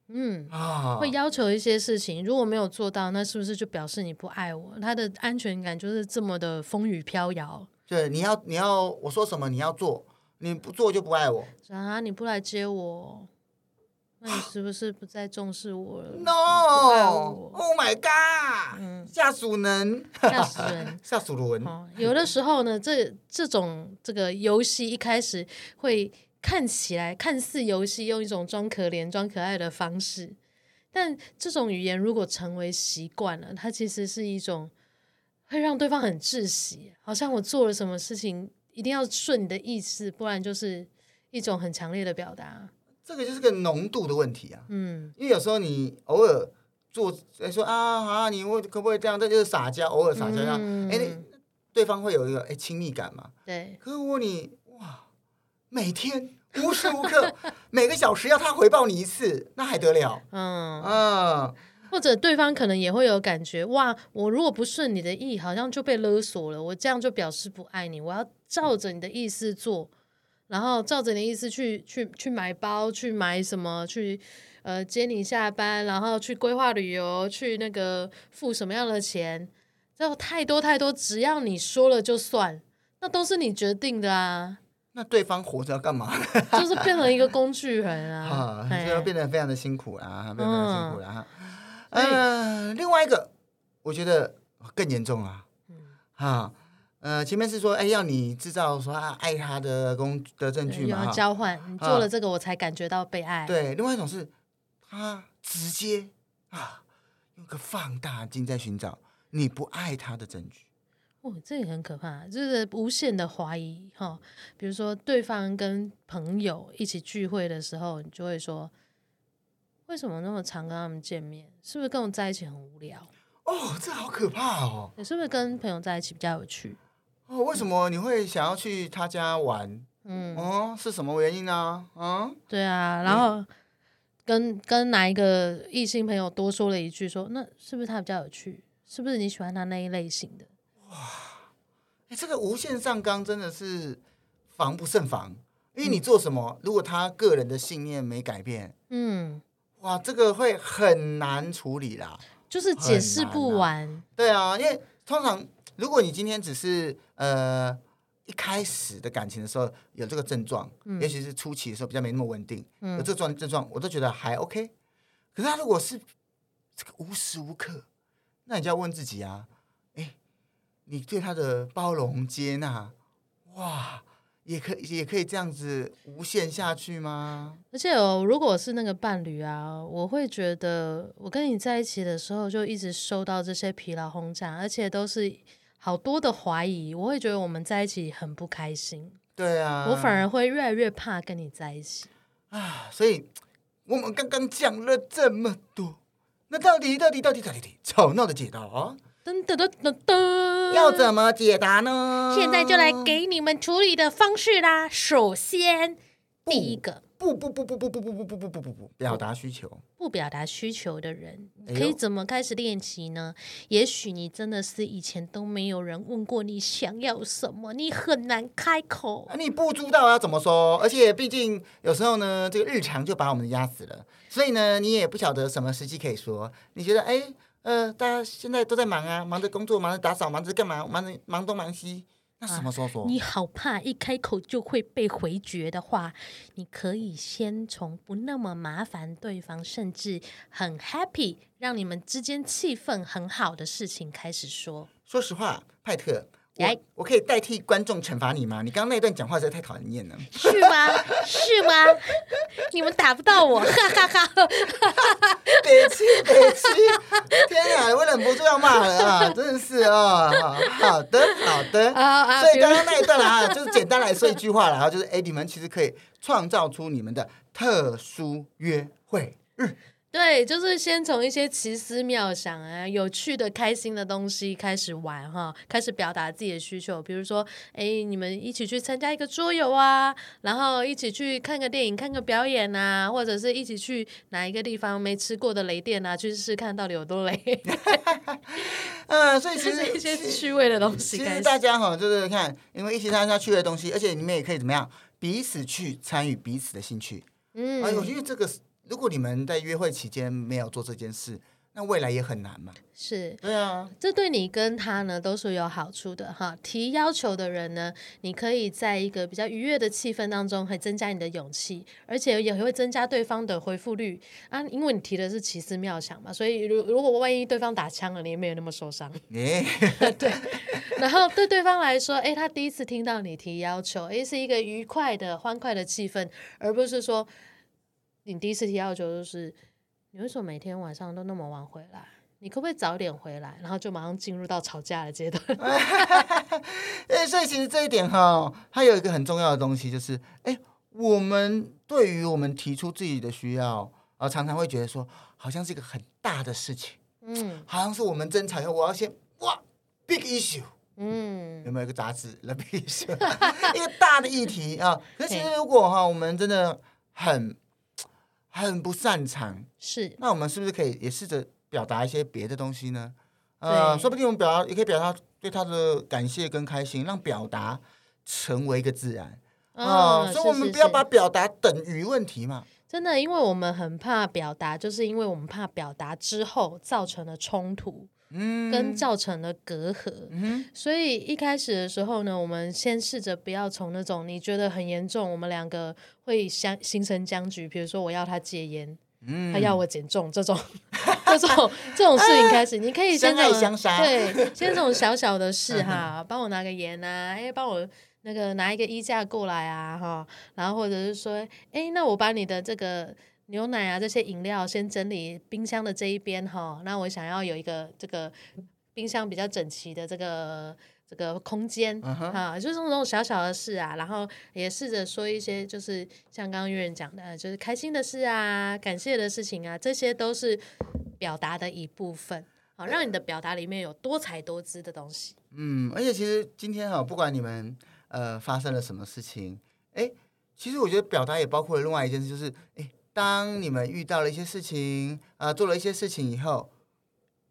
嗯啊，会要求一些事情，如果没有做到，那是不是就表示你不爱我？他的安全感就是这么的风雨飘摇。对，你要你要我说什么你要做，你不做就不爱我。啊，你不来接我，那你是不是不再重视我了？No，Oh my God，嗯，下属能吓死人，下属轮。有的时候呢，这这种这个游戏一开始会。看起来看似游戏，用一种装可怜、装可爱的方式，但这种语言如果成为习惯了，它其实是一种会让对方很窒息，好像我做了什么事情一定要顺你的意思，不然就是一种很强烈的表达。这个就是个浓度的问题啊，嗯，因为有时候你偶尔做，说啊啊，你会可不可以这样？这就是撒娇，偶尔撒娇这样，嗯，哎，对方会有一个哎亲密感嘛？对。可是如果你哇每天无时无刻 每个小时要他回报你一次，那还得了？嗯嗯，或者对方可能也会有感觉，哇，我如果不顺你的意，好像就被勒索了。我这样就表示不爱你，我要照着你的意思做，然后照着你的意思去去去买包，去买什么，去呃接你下班，然后去规划旅游，去那个付什么样的钱。这太多太多，只要你说了就算，那都是你决定的啊。那对方活着要干嘛？就是变成一个工具人啊，就要变得非常的辛苦啊，变得非常辛苦了哈。嗯，另外一个，我觉得更严重啊。呃，前面是说，哎，要你制造说他爱他的工的证据嘛，要交换，你做了这个，我才感觉到被爱。对，另外一种是，他直接啊，用个放大镜在寻找你不爱他的证据。哦，这也很可怕，就是无限的怀疑哈。比如说，对方跟朋友一起聚会的时候，你就会说：“为什么那么常跟他们见面？是不是跟我在一起很无聊？”哦，这好可怕哦！你是不是跟朋友在一起比较有趣？哦，为什么你会想要去他家玩？嗯，哦，是什么原因呢？嗯，对啊，然后跟跟哪一个异性朋友多说了一句说，说那是不是他比较有趣？是不是你喜欢他那一类型的？哇，哎，这个无限上纲真的是防不胜防，因为你做什么，如果他个人的信念没改变，嗯，哇，这个会很难处理啦，就是解释不完。啊。对啊，因为通常如果你今天只是呃一开始的感情的时候有这个症状，嗯，尤其是初期的时候比较没那么稳定，嗯，有这种症状，我都觉得还 OK。可是他如果是这个无时无刻，那你就要问自己啊。你对他的包容接纳，哇，也可以也可以这样子无限下去吗？而且哦，如果是那个伴侣啊，我会觉得我跟你在一起的时候就一直受到这些疲劳轰炸，而且都是好多的怀疑，我会觉得我们在一起很不开心。对啊，我反而会越来越怕跟你在一起啊。所以我们刚刚讲了这么多，那到底到底到底到底到底吵闹的解答啊？噔噔噔噔噔，要怎么解答呢？现在就来给你们处理的方式啦。首先，第一个，不不不不不不不不不不不不不表达需求，不表达需求的人可以怎么开始练习呢？也许你真的是以前都没有人问过你想要什么，你很难开口，你不知道要怎么说，而且毕竟有时候呢，这个日常就把我们压死了，所以呢，你也不晓得什么时机可以说。你觉得，哎？呃，大家现在都在忙啊，忙着工作，忙着打扫，忙着干嘛？忙着忙东忙西。那什么时候说？啊，你好怕一开口就会被回绝的话，你可以先从不那么麻烦对方，甚至很 happy，让你们之间气氛很好的事情开始说。说实话，派特。我我可以代替观众惩罚你吗？你刚刚那段讲话实在太讨人厌了。是吗？是吗？你们打不到我，哈哈哈！别气，别气！天啊，我忍不住要骂人啊！真的是啊！好的，好的。所以刚刚那一段啊，就是简单来说一句话了，然后就是哎，你们其实可以创造出你们的特殊约会日。嗯对，就是先从一些奇思妙想啊、有趣的、开心的东西开始玩哈，开始表达自己的需求。比如说，哎，你们一起去参加一个桌游啊，然后一起去看个电影、看个表演啊，或者是一起去哪一个地方没吃过的雷店啊，去试试看到底有多雷。嗯，所以其实一些趣味的东西，其实大家哈，就是看，因为一起参加趣味的东西，而且你们也可以怎么样，彼此去参与彼此的兴趣。嗯，哎，我觉得这个是。如果你们在约会期间没有做这件事，那未来也很难嘛。是，对啊，这对你跟他呢都是有好处的哈。提要求的人呢，你可以在一个比较愉悦的气氛当中，会增加你的勇气，而且也会增加对方的回复率啊。因为你提的是奇思妙想嘛，所以如如果万一对方打枪了，你也没有那么受伤。对。然后对对方来说，哎，他第一次听到你提要求，哎，是一个愉快的、欢快的气氛，而不是说。你第一次提要求就是，你为什么每天晚上都那么晚回来？你可不可以早点回来？然后就马上进入到吵架的阶段。哎，所以其实这一点哈，它有一个很重要的东西，就是哎，我们对于我们提出自己的需要啊，常常会觉得说，好像是一个很大的事情，嗯，好像是我们争吵以后，我要先哇，big issue，嗯，有没有一个杂志，the big issue，一个大的议题啊？可是其实如果哈，我们真的很。很不擅长，是，那我们是不是可以也试着表达一些别的东西呢？呃，说不定我们表达也可以表达对他的感谢跟开心，让表达成为一个自然啊。所以，我们不要把表达等于问题嘛。真的，因为我们很怕表达，就是因为我们怕表达之后造成了冲突。嗯，跟造成了隔阂。嗯，所以一开始的时候呢，我们先试着不要从那种你觉得很严重，我们两个会相形成僵局，比如说我要他戒烟，嗯，他要我减重这种 这种这种事情开始，你可以先这种对，先这种小小的事 哈，帮我拿个烟啊，哎，帮我。那个拿一个衣架过来啊，哈，然后或者是说，哎，那我把你的这个牛奶啊这些饮料先整理冰箱的这一边哈，那我想要有一个这个冰箱比较整齐的这个这个空间啊，uh huh. 就是这种小小的事啊，然后也试着说一些就是像刚刚月人讲的，就是开心的事啊，感谢的事情啊，这些都是表达的一部分，好，让你的表达里面有多彩多姿的东西。嗯，而且其实今天哈，不管你们。呃，发生了什么事情？哎，其实我觉得表达也包括了另外一件事，就是哎，当你们遇到了一些事情啊、呃，做了一些事情以后，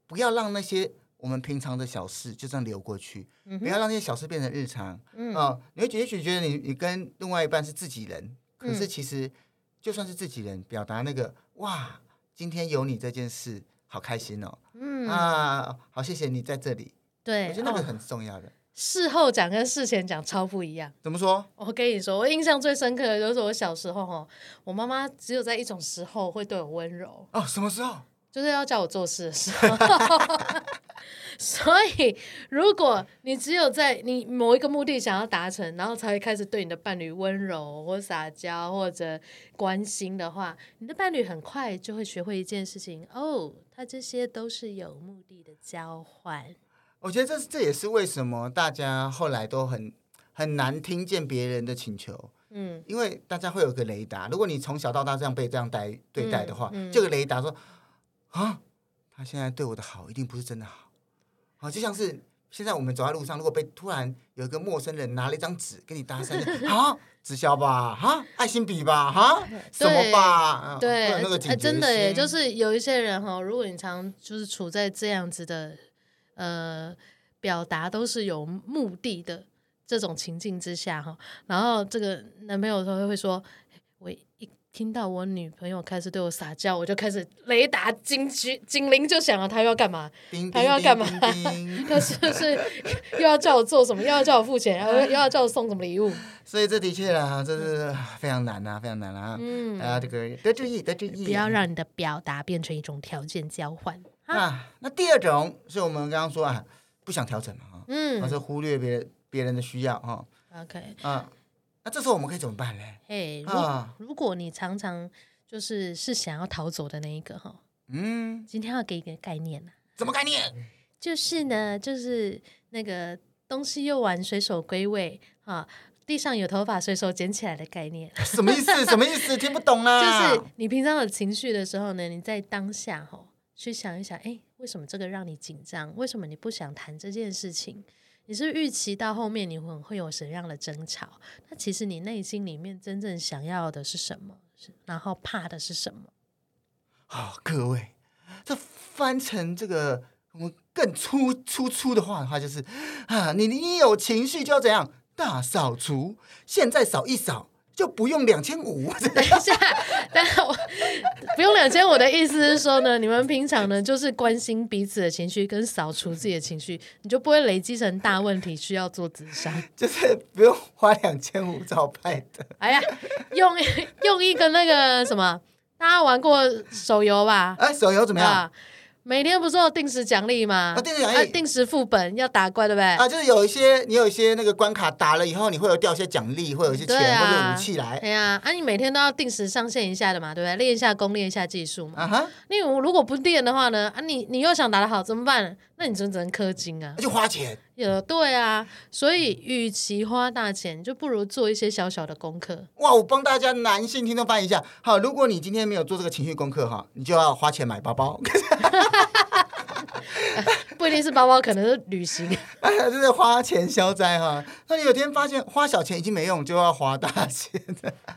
不要让那些我们平常的小事就这样流过去，嗯、不要让那些小事变成日常。嗯、呃，你会也许觉得你你跟另外一半是自己人，可是其实就算是自己人，表达那个哇，今天有你这件事，好开心哦。嗯啊，好谢谢你在这里。对，我觉得那个很重要的。哦事后讲跟事前讲超不一样。怎么说？我跟你说，我印象最深刻的就是我小时候哈，我妈妈只有在一种时候会对我温柔。哦，什么时候？就是要叫我做事的时候。所以，如果你只有在你某一个目的想要达成，然后才会开始对你的伴侣温柔或撒娇或者关心的话，你的伴侣很快就会学会一件事情哦，他这些都是有目的的交换。我觉得这这也是为什么大家后来都很很难听见别人的请求，嗯，因为大家会有个雷达。如果你从小到大这样被这样待对待的话，嗯嗯、这个雷达说啊，他现在对我的好一定不是真的好，啊，就像是现在我们走在路上，如果被突然有一个陌生人拿了一张纸跟你搭讪，啊，直销吧，哈，爱心笔吧，哈，什么吧，对，那个真的耶，就是有一些人哈，如果你常就是处在这样子的。呃，表达都是有目的的这种情境之下哈，然后这个男朋友他会说，我一听到我女朋友开始对我撒娇，我就开始雷达警局警铃就响了，他又要干嘛？他又要干嘛？他是不是又要叫我做什么？又要叫我付钱？又又要叫我送什么礼物？所以这的确啊，这是非常难啊，非常难啊。嗯，啊，这个得注意，得注意，不要让你的表达变成一种条件交换。啊，那第二种是我们刚刚说啊，不想调整嘛，哈，嗯，或者忽略别别人的需要，哈，OK，啊，那这时候我们可以怎么办呢？嘿，啊，如果你常常就是是想要逃走的那一个，哈，嗯，今天要给一个概念呢，什么概念？就是呢，就是那个东西用完随手归位，哈，地上有头发随手捡起来的概念，什么意思？什么意思？听不懂啊！就是你平常有情绪的时候呢，你在当下，哈。去想一想，哎，为什么这个让你紧张？为什么你不想谈这件事情？你是预期到后面你会会有什么样的争吵？那其实你内心里面真正想要的是什么？然后怕的是什么？好、哦，各位，这翻成这个我们更粗粗粗的话的话，就是啊，你你有情绪就要怎样？大扫除，现在扫一扫。就不用两千五。等一下，但是我不用两千五的意思是说呢，你们平常呢就是关心彼此的情绪，跟扫除自己的情绪，你就不会累积成大问题，需要做自杀。就是不用花两千五找派的。哎呀，用用一个那个什么，大家玩过手游吧？哎，手游怎么样？每天不是有定时奖励吗？啊，定时奖励，定时副本要打怪，对不对？啊，就是有一些你有一些那个关卡打了以后，你会有掉一些奖励，会有一些钱或者武器来。对呀，啊，你每天都要定时上线一下的嘛，对不对？练一下功，练一下技术嘛。啊哈。你如果不练的话呢？啊，你你又想打得好怎么办？那你就只能氪金啊。那就花钱。有对啊，所以与其花大钱，就不如做一些小小的功课。哇，我帮大家男性听众翻译一下。好，如果你今天没有做这个情绪功课哈，你就要花钱买包包。不一定是包包，可能是旅行。哎呀，就是花钱消灾哈。那你有天发现花小钱已经没用，就要花大钱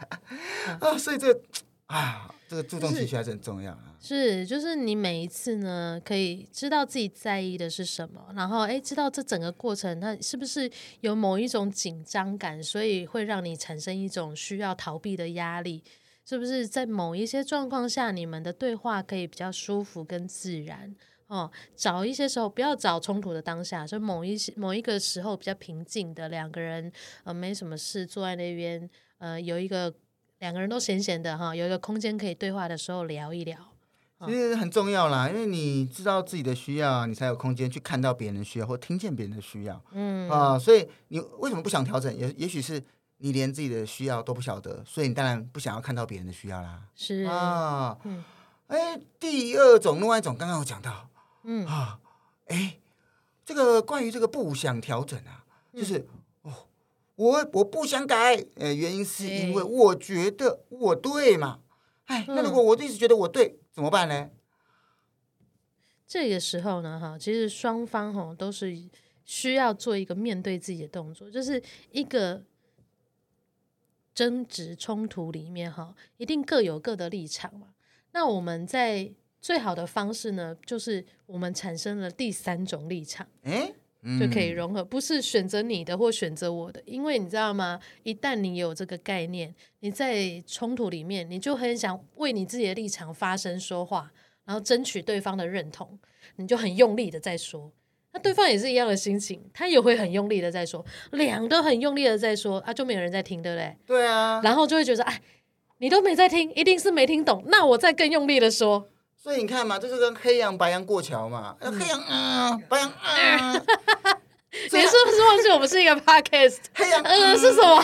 啊，所以这个 啊，这个注重情绪还是很重要啊。是，就是你每一次呢，可以知道自己在意的是什么，然后哎，知道这整个过程，它是不是有某一种紧张感，所以会让你产生一种需要逃避的压力。是不是在某一些状况下，你们的对话可以比较舒服跟自然？哦，找一些时候不要找冲突的当下，就某一些某一个时候比较平静的两个人，呃，没什么事，坐在那边，呃，有一个两个人都闲闲的哈、哦，有一个空间可以对话的时候聊一聊，其实很重要啦，因为你知道自己的需要，你才有空间去看到别人的需要或听见别人的需要，嗯。啊、呃，所以你为什么不想调整？也也许是你连自己的需要都不晓得，所以你当然不想要看到别人的需要啦，是。啊，嗯，哎，第二种，另外一种，刚刚我讲到。嗯。啊，哎，这个关于这个不想调整啊，就是、我我不想改，呃，原因是因为我觉得我对嘛，哎，那如果我一直觉得我对，怎么办呢？这个时候呢，哈，其实双方哈都是需要做一个面对自己的动作，就是一个争执冲突里面哈，一定各有各的立场嘛。那我们在最好的方式呢，就是我们产生了第三种立场，诶？嗯、就可以融合，不是选择你的或选择我的，因为你知道吗？一旦你有这个概念，你在冲突里面，你就很想为你自己的立场发声说话，然后争取对方的认同，你就很用力的在说，那对方也是一样的心情，他也会很用力的在说，两个都很用力的在说，啊，就没有人在听，对不对？对啊，然后就会觉得，哎，你都没在听，一定是没听懂，那我再更用力的说。所以你看嘛，这是跟黑羊白羊过桥嘛，嗯、黑羊啊，白羊啊，你是不是忘记我们是一个 podcast？黑羊嗯，嗯是什么？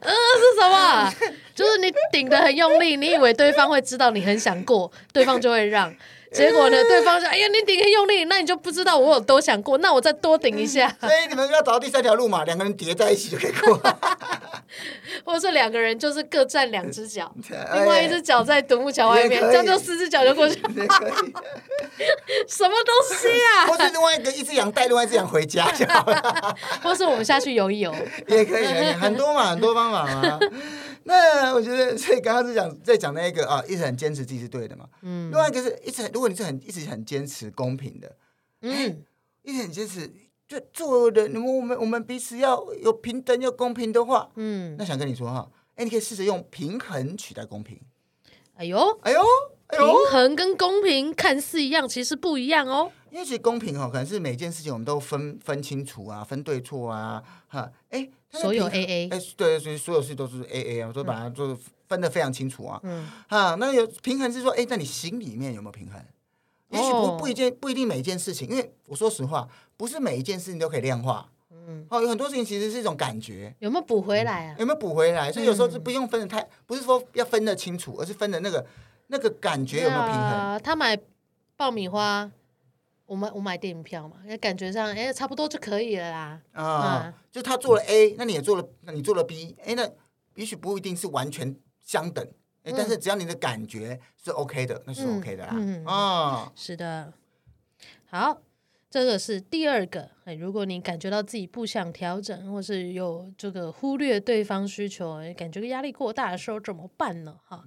嗯 是什么？就是你顶的很用力，你以为对方会知道你很想过，对方就会让。结果呢？对方说：“哎呀，你顶很用力，那你就不知道我有多想过。那我再多顶一下。”所以你们要找到第三条路嘛，两个人叠在一起就可以过。或者是两个人就是各站两只脚，另外一只脚在独木桥外面，这样就四只脚就过去。什么东西啊？或是另外一个一只羊带另外一只羊回家就好了。或是我们下去游一游，也可以，很多嘛，很多方法嘛。那我觉得，所以刚刚是讲在讲那一个啊，一直很坚持自己是对的嘛。嗯。另外一个是一直，如果你是很一直很坚持公平的，嗯，一直很坚持，就做人，你们我们我们彼此要有平等又公平的话，嗯，那想跟你说哈，哎，你可以试着用平衡取代公平。哎呦哎呦，哎呦，平衡跟公平看似一样，其实不一样哦。因为其实公平哈，可能是每件事情我们都分分清楚啊，分对错啊，哈，哎。所有 A A，哎，对，所以所有事都是 A A 啊，我说把它做分的非常清楚啊，嗯，啊，那有平衡是说，哎，在你心里面有没有平衡？也许不不一件不一定每一件事情，因为我说实话，不是每一件事情都可以量化，嗯，哦，有很多事情其实是一种感觉，有没有补回来啊？有没有补回来？所以有时候是不用分的太，不是说要分得清楚，而是分的那个那个感觉有没有平衡？他买爆米花。我买我买电影票嘛，也感觉上哎、欸、差不多就可以了啦。啊，嗯、就他做了 A，那你也做了，那你做了 B，哎、欸，那也许不一定是完全相等，哎、欸，但是只要你的感觉是 OK 的，那是 OK 的啦。嗯，嗯啊，是的。好，这个是第二个。哎，如果你感觉到自己不想调整，或是有这个忽略对方需求，感觉压力过大的时候怎么办呢？哈，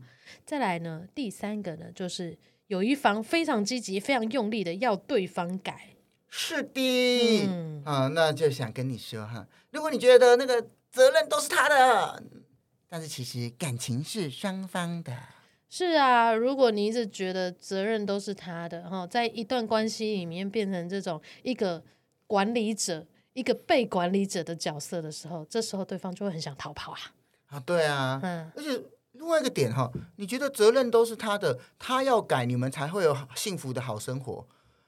再来呢，第三个呢，就是。有一方非常积极、非常用力的要对方改，是的，嗯，啊，那就想跟你说哈，如果你觉得那个责任都是他的，但是其实感情是双方的。是啊，如果你一直觉得责任都是他的，哈，在一段关系里面变成这种一个管理者、一个被管理者的角色的时候，这时候对方就会很想逃跑啊。啊，对啊，嗯，而且。另外一个点哈，你觉得责任都是他的，他要改，你们才会有幸福的好生活。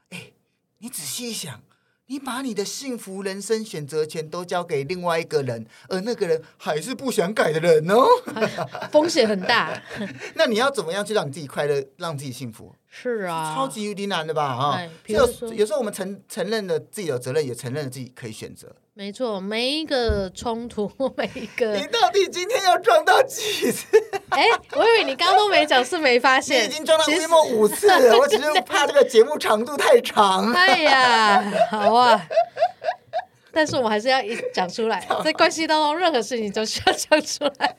哎，你仔细一想，你把你的幸福人生选择权都交给另外一个人，而那个人还是不想改的人哦，风险很大。那你要怎么样去让你自己快乐，让自己幸福？是啊，超级无敌难的吧？哈，有有时候我们承承认了自己有责任，也承认了自己可以选择。没错，每一个冲突，每一个。你到底今天要撞到几次？哎，我以为你刚刚都没讲，是没发现。你已经撞到规模五次了，我只是 怕这个节目长度太长。哎呀，好啊。但是我们还是要一讲出来，在关系当中，任何事情都需要讲出来。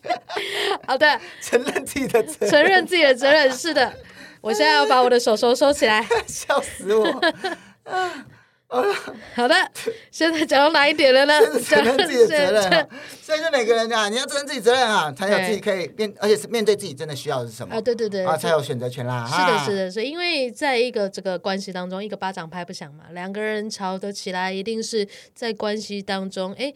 好的，承认自己的责任，承认自己的责任。是的，我现在要把我的手手收起来。笑死我。好的，现在讲到哪一点了呢？承认自己的责任，所以是每个人啊，你要承认自己责任啊，才有自己可以面，而且是面对自己真的需要的是什么啊？对对对，啊，才有选择权啦。是的，是的，是因为在一个这个关系当中，一个巴掌拍不响嘛，两个人吵得起来，一定是在关系当中，哎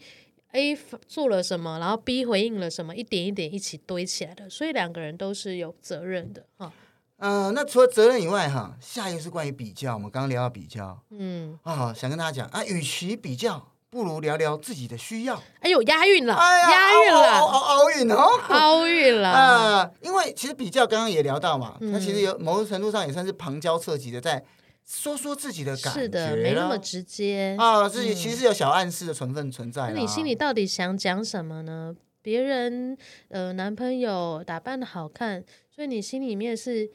，A 做了什么，然后 B 回应了什么，一点一点一起堆起来的，所以两个人都是有责任的哈。嗯、呃，那除了责任以外，哈，下一个是关于比较。我们刚刚聊到比较，嗯，啊，想跟大家讲啊，与其比较，不如聊聊自己的需要。哎呦，押韵了，哎、呀押韵了，奥奥运哦，奥运了啊、呃！因为其实比较刚刚也聊到嘛，它、嗯、其实有某种程度上也算是旁敲侧击的在说说自己的感觉，是的，没那么直接啊，自己其实有小暗示的成分存在。那你心里到底想讲什么呢？别人呃，男朋友打扮的好看，所以你心里面是。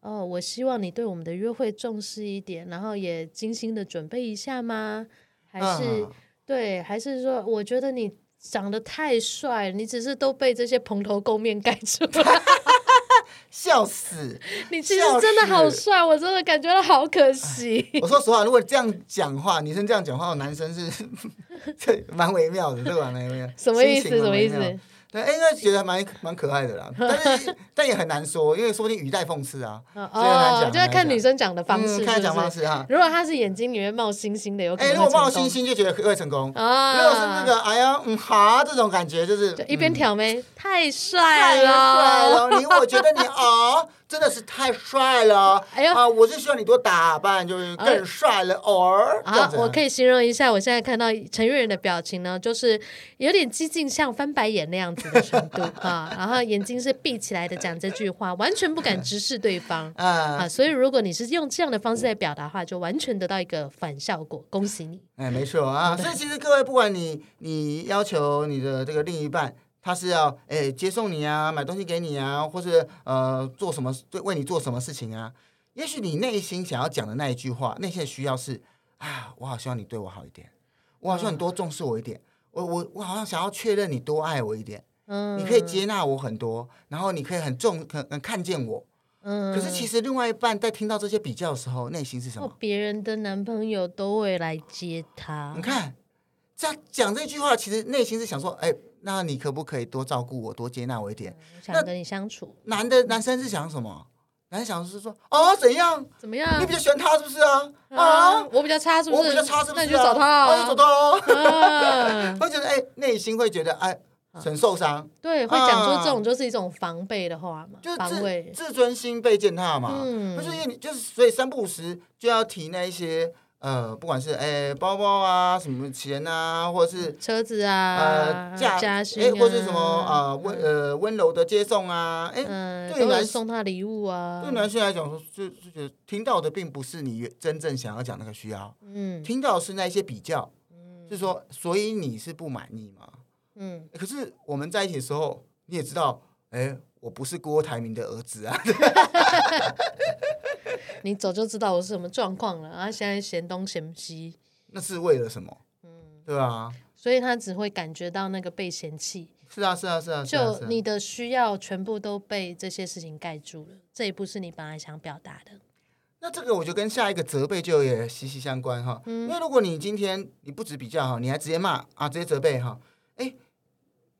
哦，我希望你对我们的约会重视一点，然后也精心的准备一下吗？还是、uh. 对，还是说我觉得你长得太帅，你只是都被这些蓬头垢面盖住了？笑死！你其实真的好帅，我真的感觉到好可惜。我说实话，如果这样讲话，女生这样讲话，男生是这蛮微妙的，对吧？蛮微妙。什么意思？什么意思？对，哎，那觉得蛮蛮可爱的啦，但是 但也很难说，因为说不定语带讽刺啊。哦，就是看女生讲的方式，看讲方式哈。如果她是眼睛里面冒星星的，有可能。哎，如果冒星星就觉得会成功。啊，如果是那个哎呀嗯哈这种感觉，就是一边挑眉，太帅了，你我觉得你 啊。真的是太帅了！哎呀，啊，我是希望你多打扮，就是更帅了。偶尔啊，我可以形容一下，我现在看到陈玉仁的表情呢，就是有点激进，像翻白眼那样子的程度 啊。然后眼睛是闭起来的，讲这句话，完全不敢直视对方啊。所以如果你是用这样的方式来表达的话，就完全得到一个反效果。恭喜你！哎，没错啊。所以其实各位，不管你你要求你的这个另一半。他是要诶接送你啊，买东西给你啊，或是呃做什么对为你做什么事情啊？也许你内心想要讲的那一句话，内心的需要是啊，我好希望你对我好一点，我好希望你多重视我一点，我我我好像想要确认你多爱我一点，嗯，你可以接纳我很多，然后你可以很重很很看见我，嗯，可是其实另外一半在听到这些比较的时候，内心是什么？别人的男朋友都会来接他，你看这样讲这句话，其实内心是想说，哎。那你可不可以多照顾我，多接纳我一点？我想跟你相处。男的男生是想什么？男生想是说，哦，怎样？怎么样？你比较喜欢他是不是啊？啊，我比较差是不是？我比较差是不是？那你就找他啊，找他哦。会觉得哎，内心会觉得哎，很受伤。对，会讲出这种就是一种防备的话嘛，就是自，自尊心被践踏嘛。嗯，就是因为你就是所以三不五时就要提那一些。呃，不管是哎包包啊，什么钱啊，或者是车子啊，呃家家哎，或者是什么啊温呃温柔的接送啊，哎，对男送他礼物啊，对男性来讲说，就就觉得听到的并不是你真正想要讲那个需要，嗯，听到的是那些比较，嗯，就是说，所以你是不满意吗？嗯，可是我们在一起的时候，你也知道，哎，我不是郭台铭的儿子啊。你早就知道我是什么状况了，然后现在嫌东嫌西，那是为了什么？嗯，对啊，所以他只会感觉到那个被嫌弃。是啊，是啊，是啊，就你的需要全部都被这些事情盖住了，这也不是你本来想表达的。那这个我就跟下一个责备就也息息相关哈，嗯，因为如果你今天你不止比较哈，你还直接骂啊，直接责备哈，哎，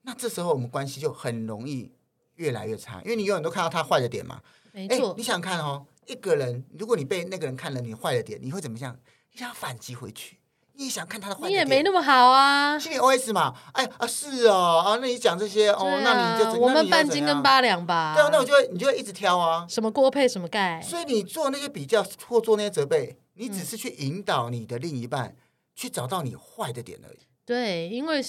那这时候我们关系就很容易越来越差，因为你永远都看到他坏的点嘛。没错，你想看哦。一个人，如果你被那个人看了你坏的点，你会怎么样？你想反击回去，你也想看他的坏的点。你也没那么好啊，心里 OS 嘛。哎啊，是哦啊，那你讲这些哦，啊、那你就我们半斤跟八两吧。对啊，那我就会你就会一直挑啊，什么锅配什么盖。所以你做那些比较或做那些责备，你只是去引导你的另一半、嗯、去找到你坏的点而已。对，因为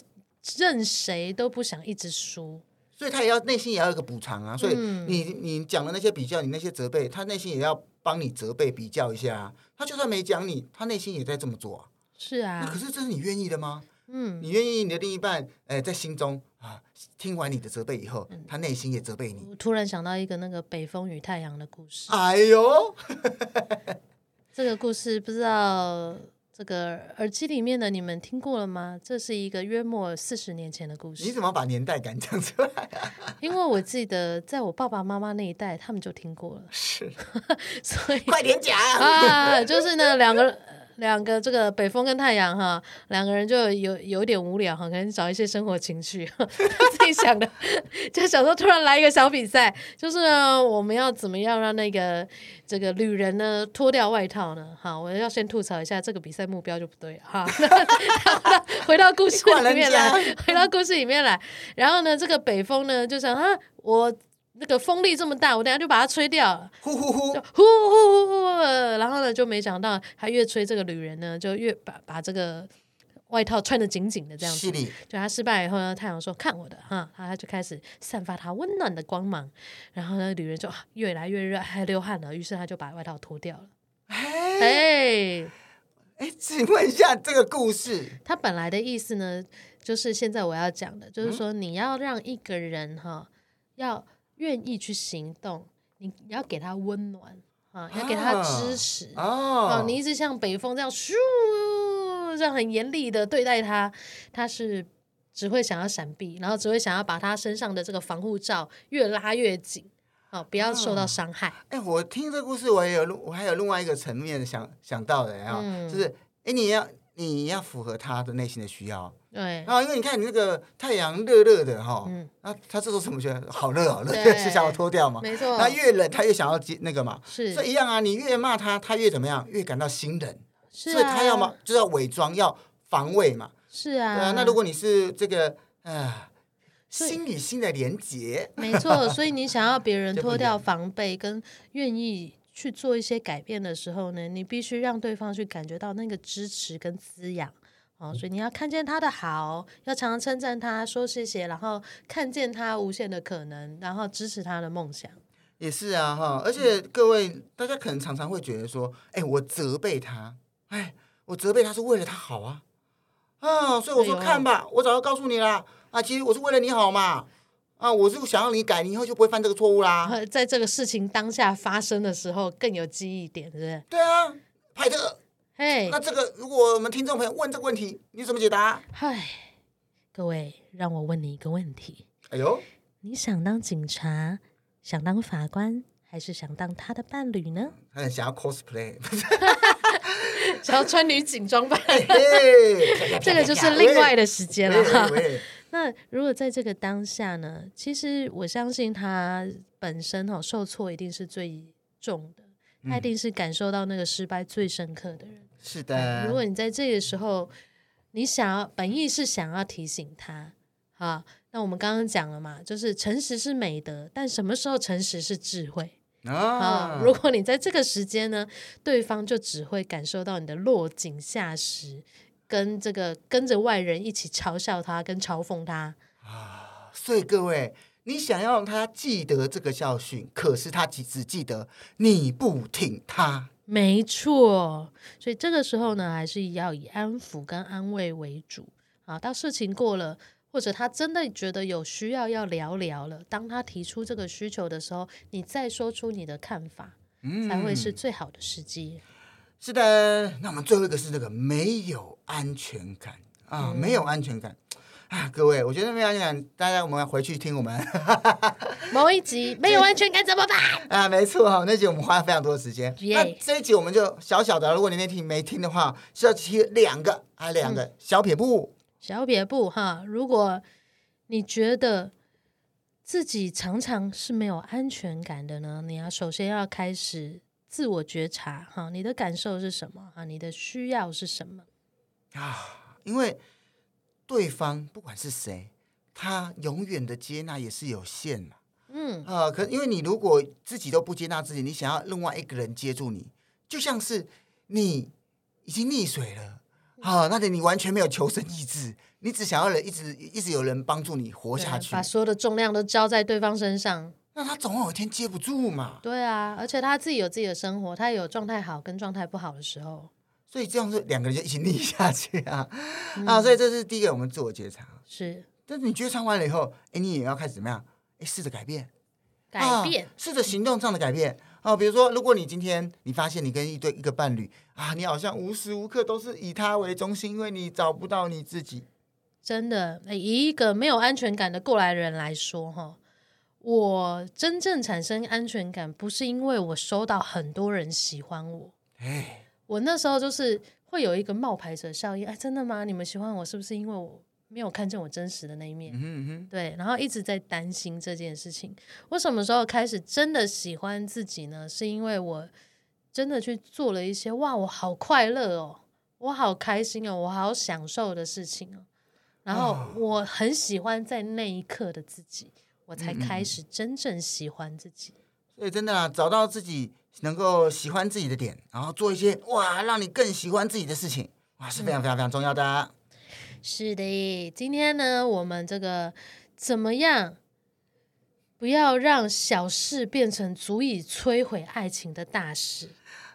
任谁都不想一直输。所以他也要内心也要有一个补偿啊，所以你你讲的那些比较，你那些责备，他内心也要帮你责备比较一下啊。他就算没讲你，他内心也在这么做啊。是啊，可是这是你愿意的吗？嗯，你愿意你的另一半，哎，在心中啊，听完你的责备以后，他内心也责备你。我突然想到一个那个北风与太阳的故事。哎呦，这个故事不知道。这个耳机里面的你们听过了吗？这是一个约莫四十年前的故事。你怎么把年代感讲出来啊？因为我记得在我爸爸妈妈那一代，他们就听过了。是，所以快点讲啊！就是呢，两个两个这个北风跟太阳哈，两个人就有有点无聊哈，可能找一些生活情趣，自己想的，就想说突然来一个小比赛，就是呢，我们要怎么样让那个这个旅人呢脱掉外套呢？哈，我要先吐槽一下这个比赛目标就不对哈。回到故事里面来，回到故事里面来，然后呢，这个北风呢就想啊，我。那个风力这么大，我等下就把它吹掉了，呼呼呼，呼呼呼呼，然后呢，就没想到他越吹这个旅人呢，就越把把这个外套穿得紧紧的这样子。就他失败以后呢，太阳说看我的哈，他就开始散发他温暖的光芒，然后呢，旅人就越来越热，还流汗了，于是他就把外套脱掉了。哎哎，请问一下这个故事，他本来的意思呢，就是现在我要讲的，就是说你要让一个人哈要。愿意去行动，你要给他温暖啊，要给他支持哦、啊。你一直像北风这样咻，这样很严厉的对待他，他是只会想要闪避，然后只会想要把他身上的这个防护罩越拉越紧，好，不要受到伤害。哎、欸，我听这个故事，我也有，我还有另外一个层面想想到的啊，嗯、就是哎、欸，你要你要符合他的内心的需要。对，然后因为你看你那个太阳热热的哈，嗯，那他这时候怎么觉得好热好热，是想要脱掉嘛？没错，那越冷他越想要接那个嘛，是，所以一样啊，你越骂他，他越怎么样，越感到心冷，是啊，所以他要么就要伪装，要防卫嘛，是啊，对啊，那如果你是这个啊，心与心的连结，没错，所以你想要别人脱掉防备跟愿意去做一些改变的时候呢，你必须让对方去感觉到那个支持跟滋养。哦，所以你要看见他的好，要常常称赞他，说谢谢，然后看见他无限的可能，然后支持他的梦想。也是啊，哈，而且各位，大家可能常常会觉得说，哎，我责备他，哎，我责备他是为了他好啊，啊，所以我说看吧，我早就告诉你了，啊，其实我是为了你好嘛，啊，我是想要你改，你以后就不会犯这个错误啦。在这个事情当下发生的时候，更有记忆点，是不是？对啊，派特。哎，那这个如果我们听众朋友问这个问题，你怎么解答？嗨，各位，让我问你一个问题。哎呦，你想当警察，想当法官，还是想当他的伴侣呢？他很想要 cosplay，想要穿女警装扮。这个就是另外的时间了哈。那如果在这个当下呢？其实我相信他本身哈受挫一定是最重的。他一定是感受到那个失败最深刻的人。是的。如果你在这个时候，你想要本意是想要提醒他，好，那我们刚刚讲了嘛，就是诚实是美德，但什么时候诚实是智慧啊？如果你在这个时间呢，对方就只会感受到你的落井下石，跟这个跟着外人一起嘲笑他，跟嘲讽他啊。所以各位。你想要让他记得这个教训，可是他只只记得你不挺他。没错，所以这个时候呢，还是要以安抚跟安慰为主啊。当事情过了，或者他真的觉得有需要要聊聊了，当他提出这个需求的时候，你再说出你的看法，嗯，才会是最好的时机。是的，那我们最后一个是这个没有安全感啊，嗯，没有安全感。啊，各位，我觉得没有安全感，大家我们要回去听我们 某一集没有安全感怎么办？啊，没错哈，那集我们花了非常多的时间。那这一集我们就小小的，如果你那天没听的话，是要提两个啊，两个小撇步。小撇步哈，如果你觉得自己常常是没有安全感的呢，你要首先要开始自我觉察哈，你的感受是什么啊？你的需要是什么啊？因为。对方不管是谁，他永远的接纳也是有限的。嗯啊、呃，可因为你如果自己都不接纳自己，你想要另外一个人接住你，就像是你已经溺水了啊，那你完全没有求生意志，你只想要人一直一直有人帮助你活下去，把所有的重量都交在对方身上，那他总有一天接不住嘛。对啊，而且他自己有自己的生活，他也有状态好跟状态不好的时候。所以这样子两个人就一起逆下去啊、嗯、啊！所以这是第一个，我们自我觉察是。但是你觉察完了以后，哎，你也要开始怎么样？哎，试着改变，改变，啊、试着行动上的改变啊！比如说，如果你今天你发现你跟一对一个伴侣啊，你好像无时无刻都是以他为中心，因为你找不到你自己。真的，以一个没有安全感的过来人来说，哈，我真正产生安全感，不是因为我收到很多人喜欢我，哎。我那时候就是会有一个冒牌者效应。哎，真的吗？你们喜欢我是不是因为我没有看见我真实的那一面？嗯哼，对，然后一直在担心这件事情。我什么时候开始真的喜欢自己呢？是因为我真的去做了一些哇，我好快乐哦，我好开心哦，我好享受的事情哦。然后我很喜欢在那一刻的自己，我才开始真正喜欢自己。所以真的啊，找到自己能够喜欢自己的点，然后做一些哇，让你更喜欢自己的事情，哇，是非常非常非常重要的啊。是的，今天呢，我们这个怎么样不要让小事变成足以摧毁爱情的大事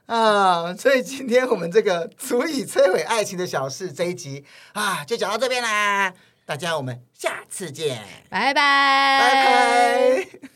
啊？所以今天我们这个足以摧毁爱情的小事这一集啊，就讲到这边啦。大家，我们下次见，拜拜，拜拜。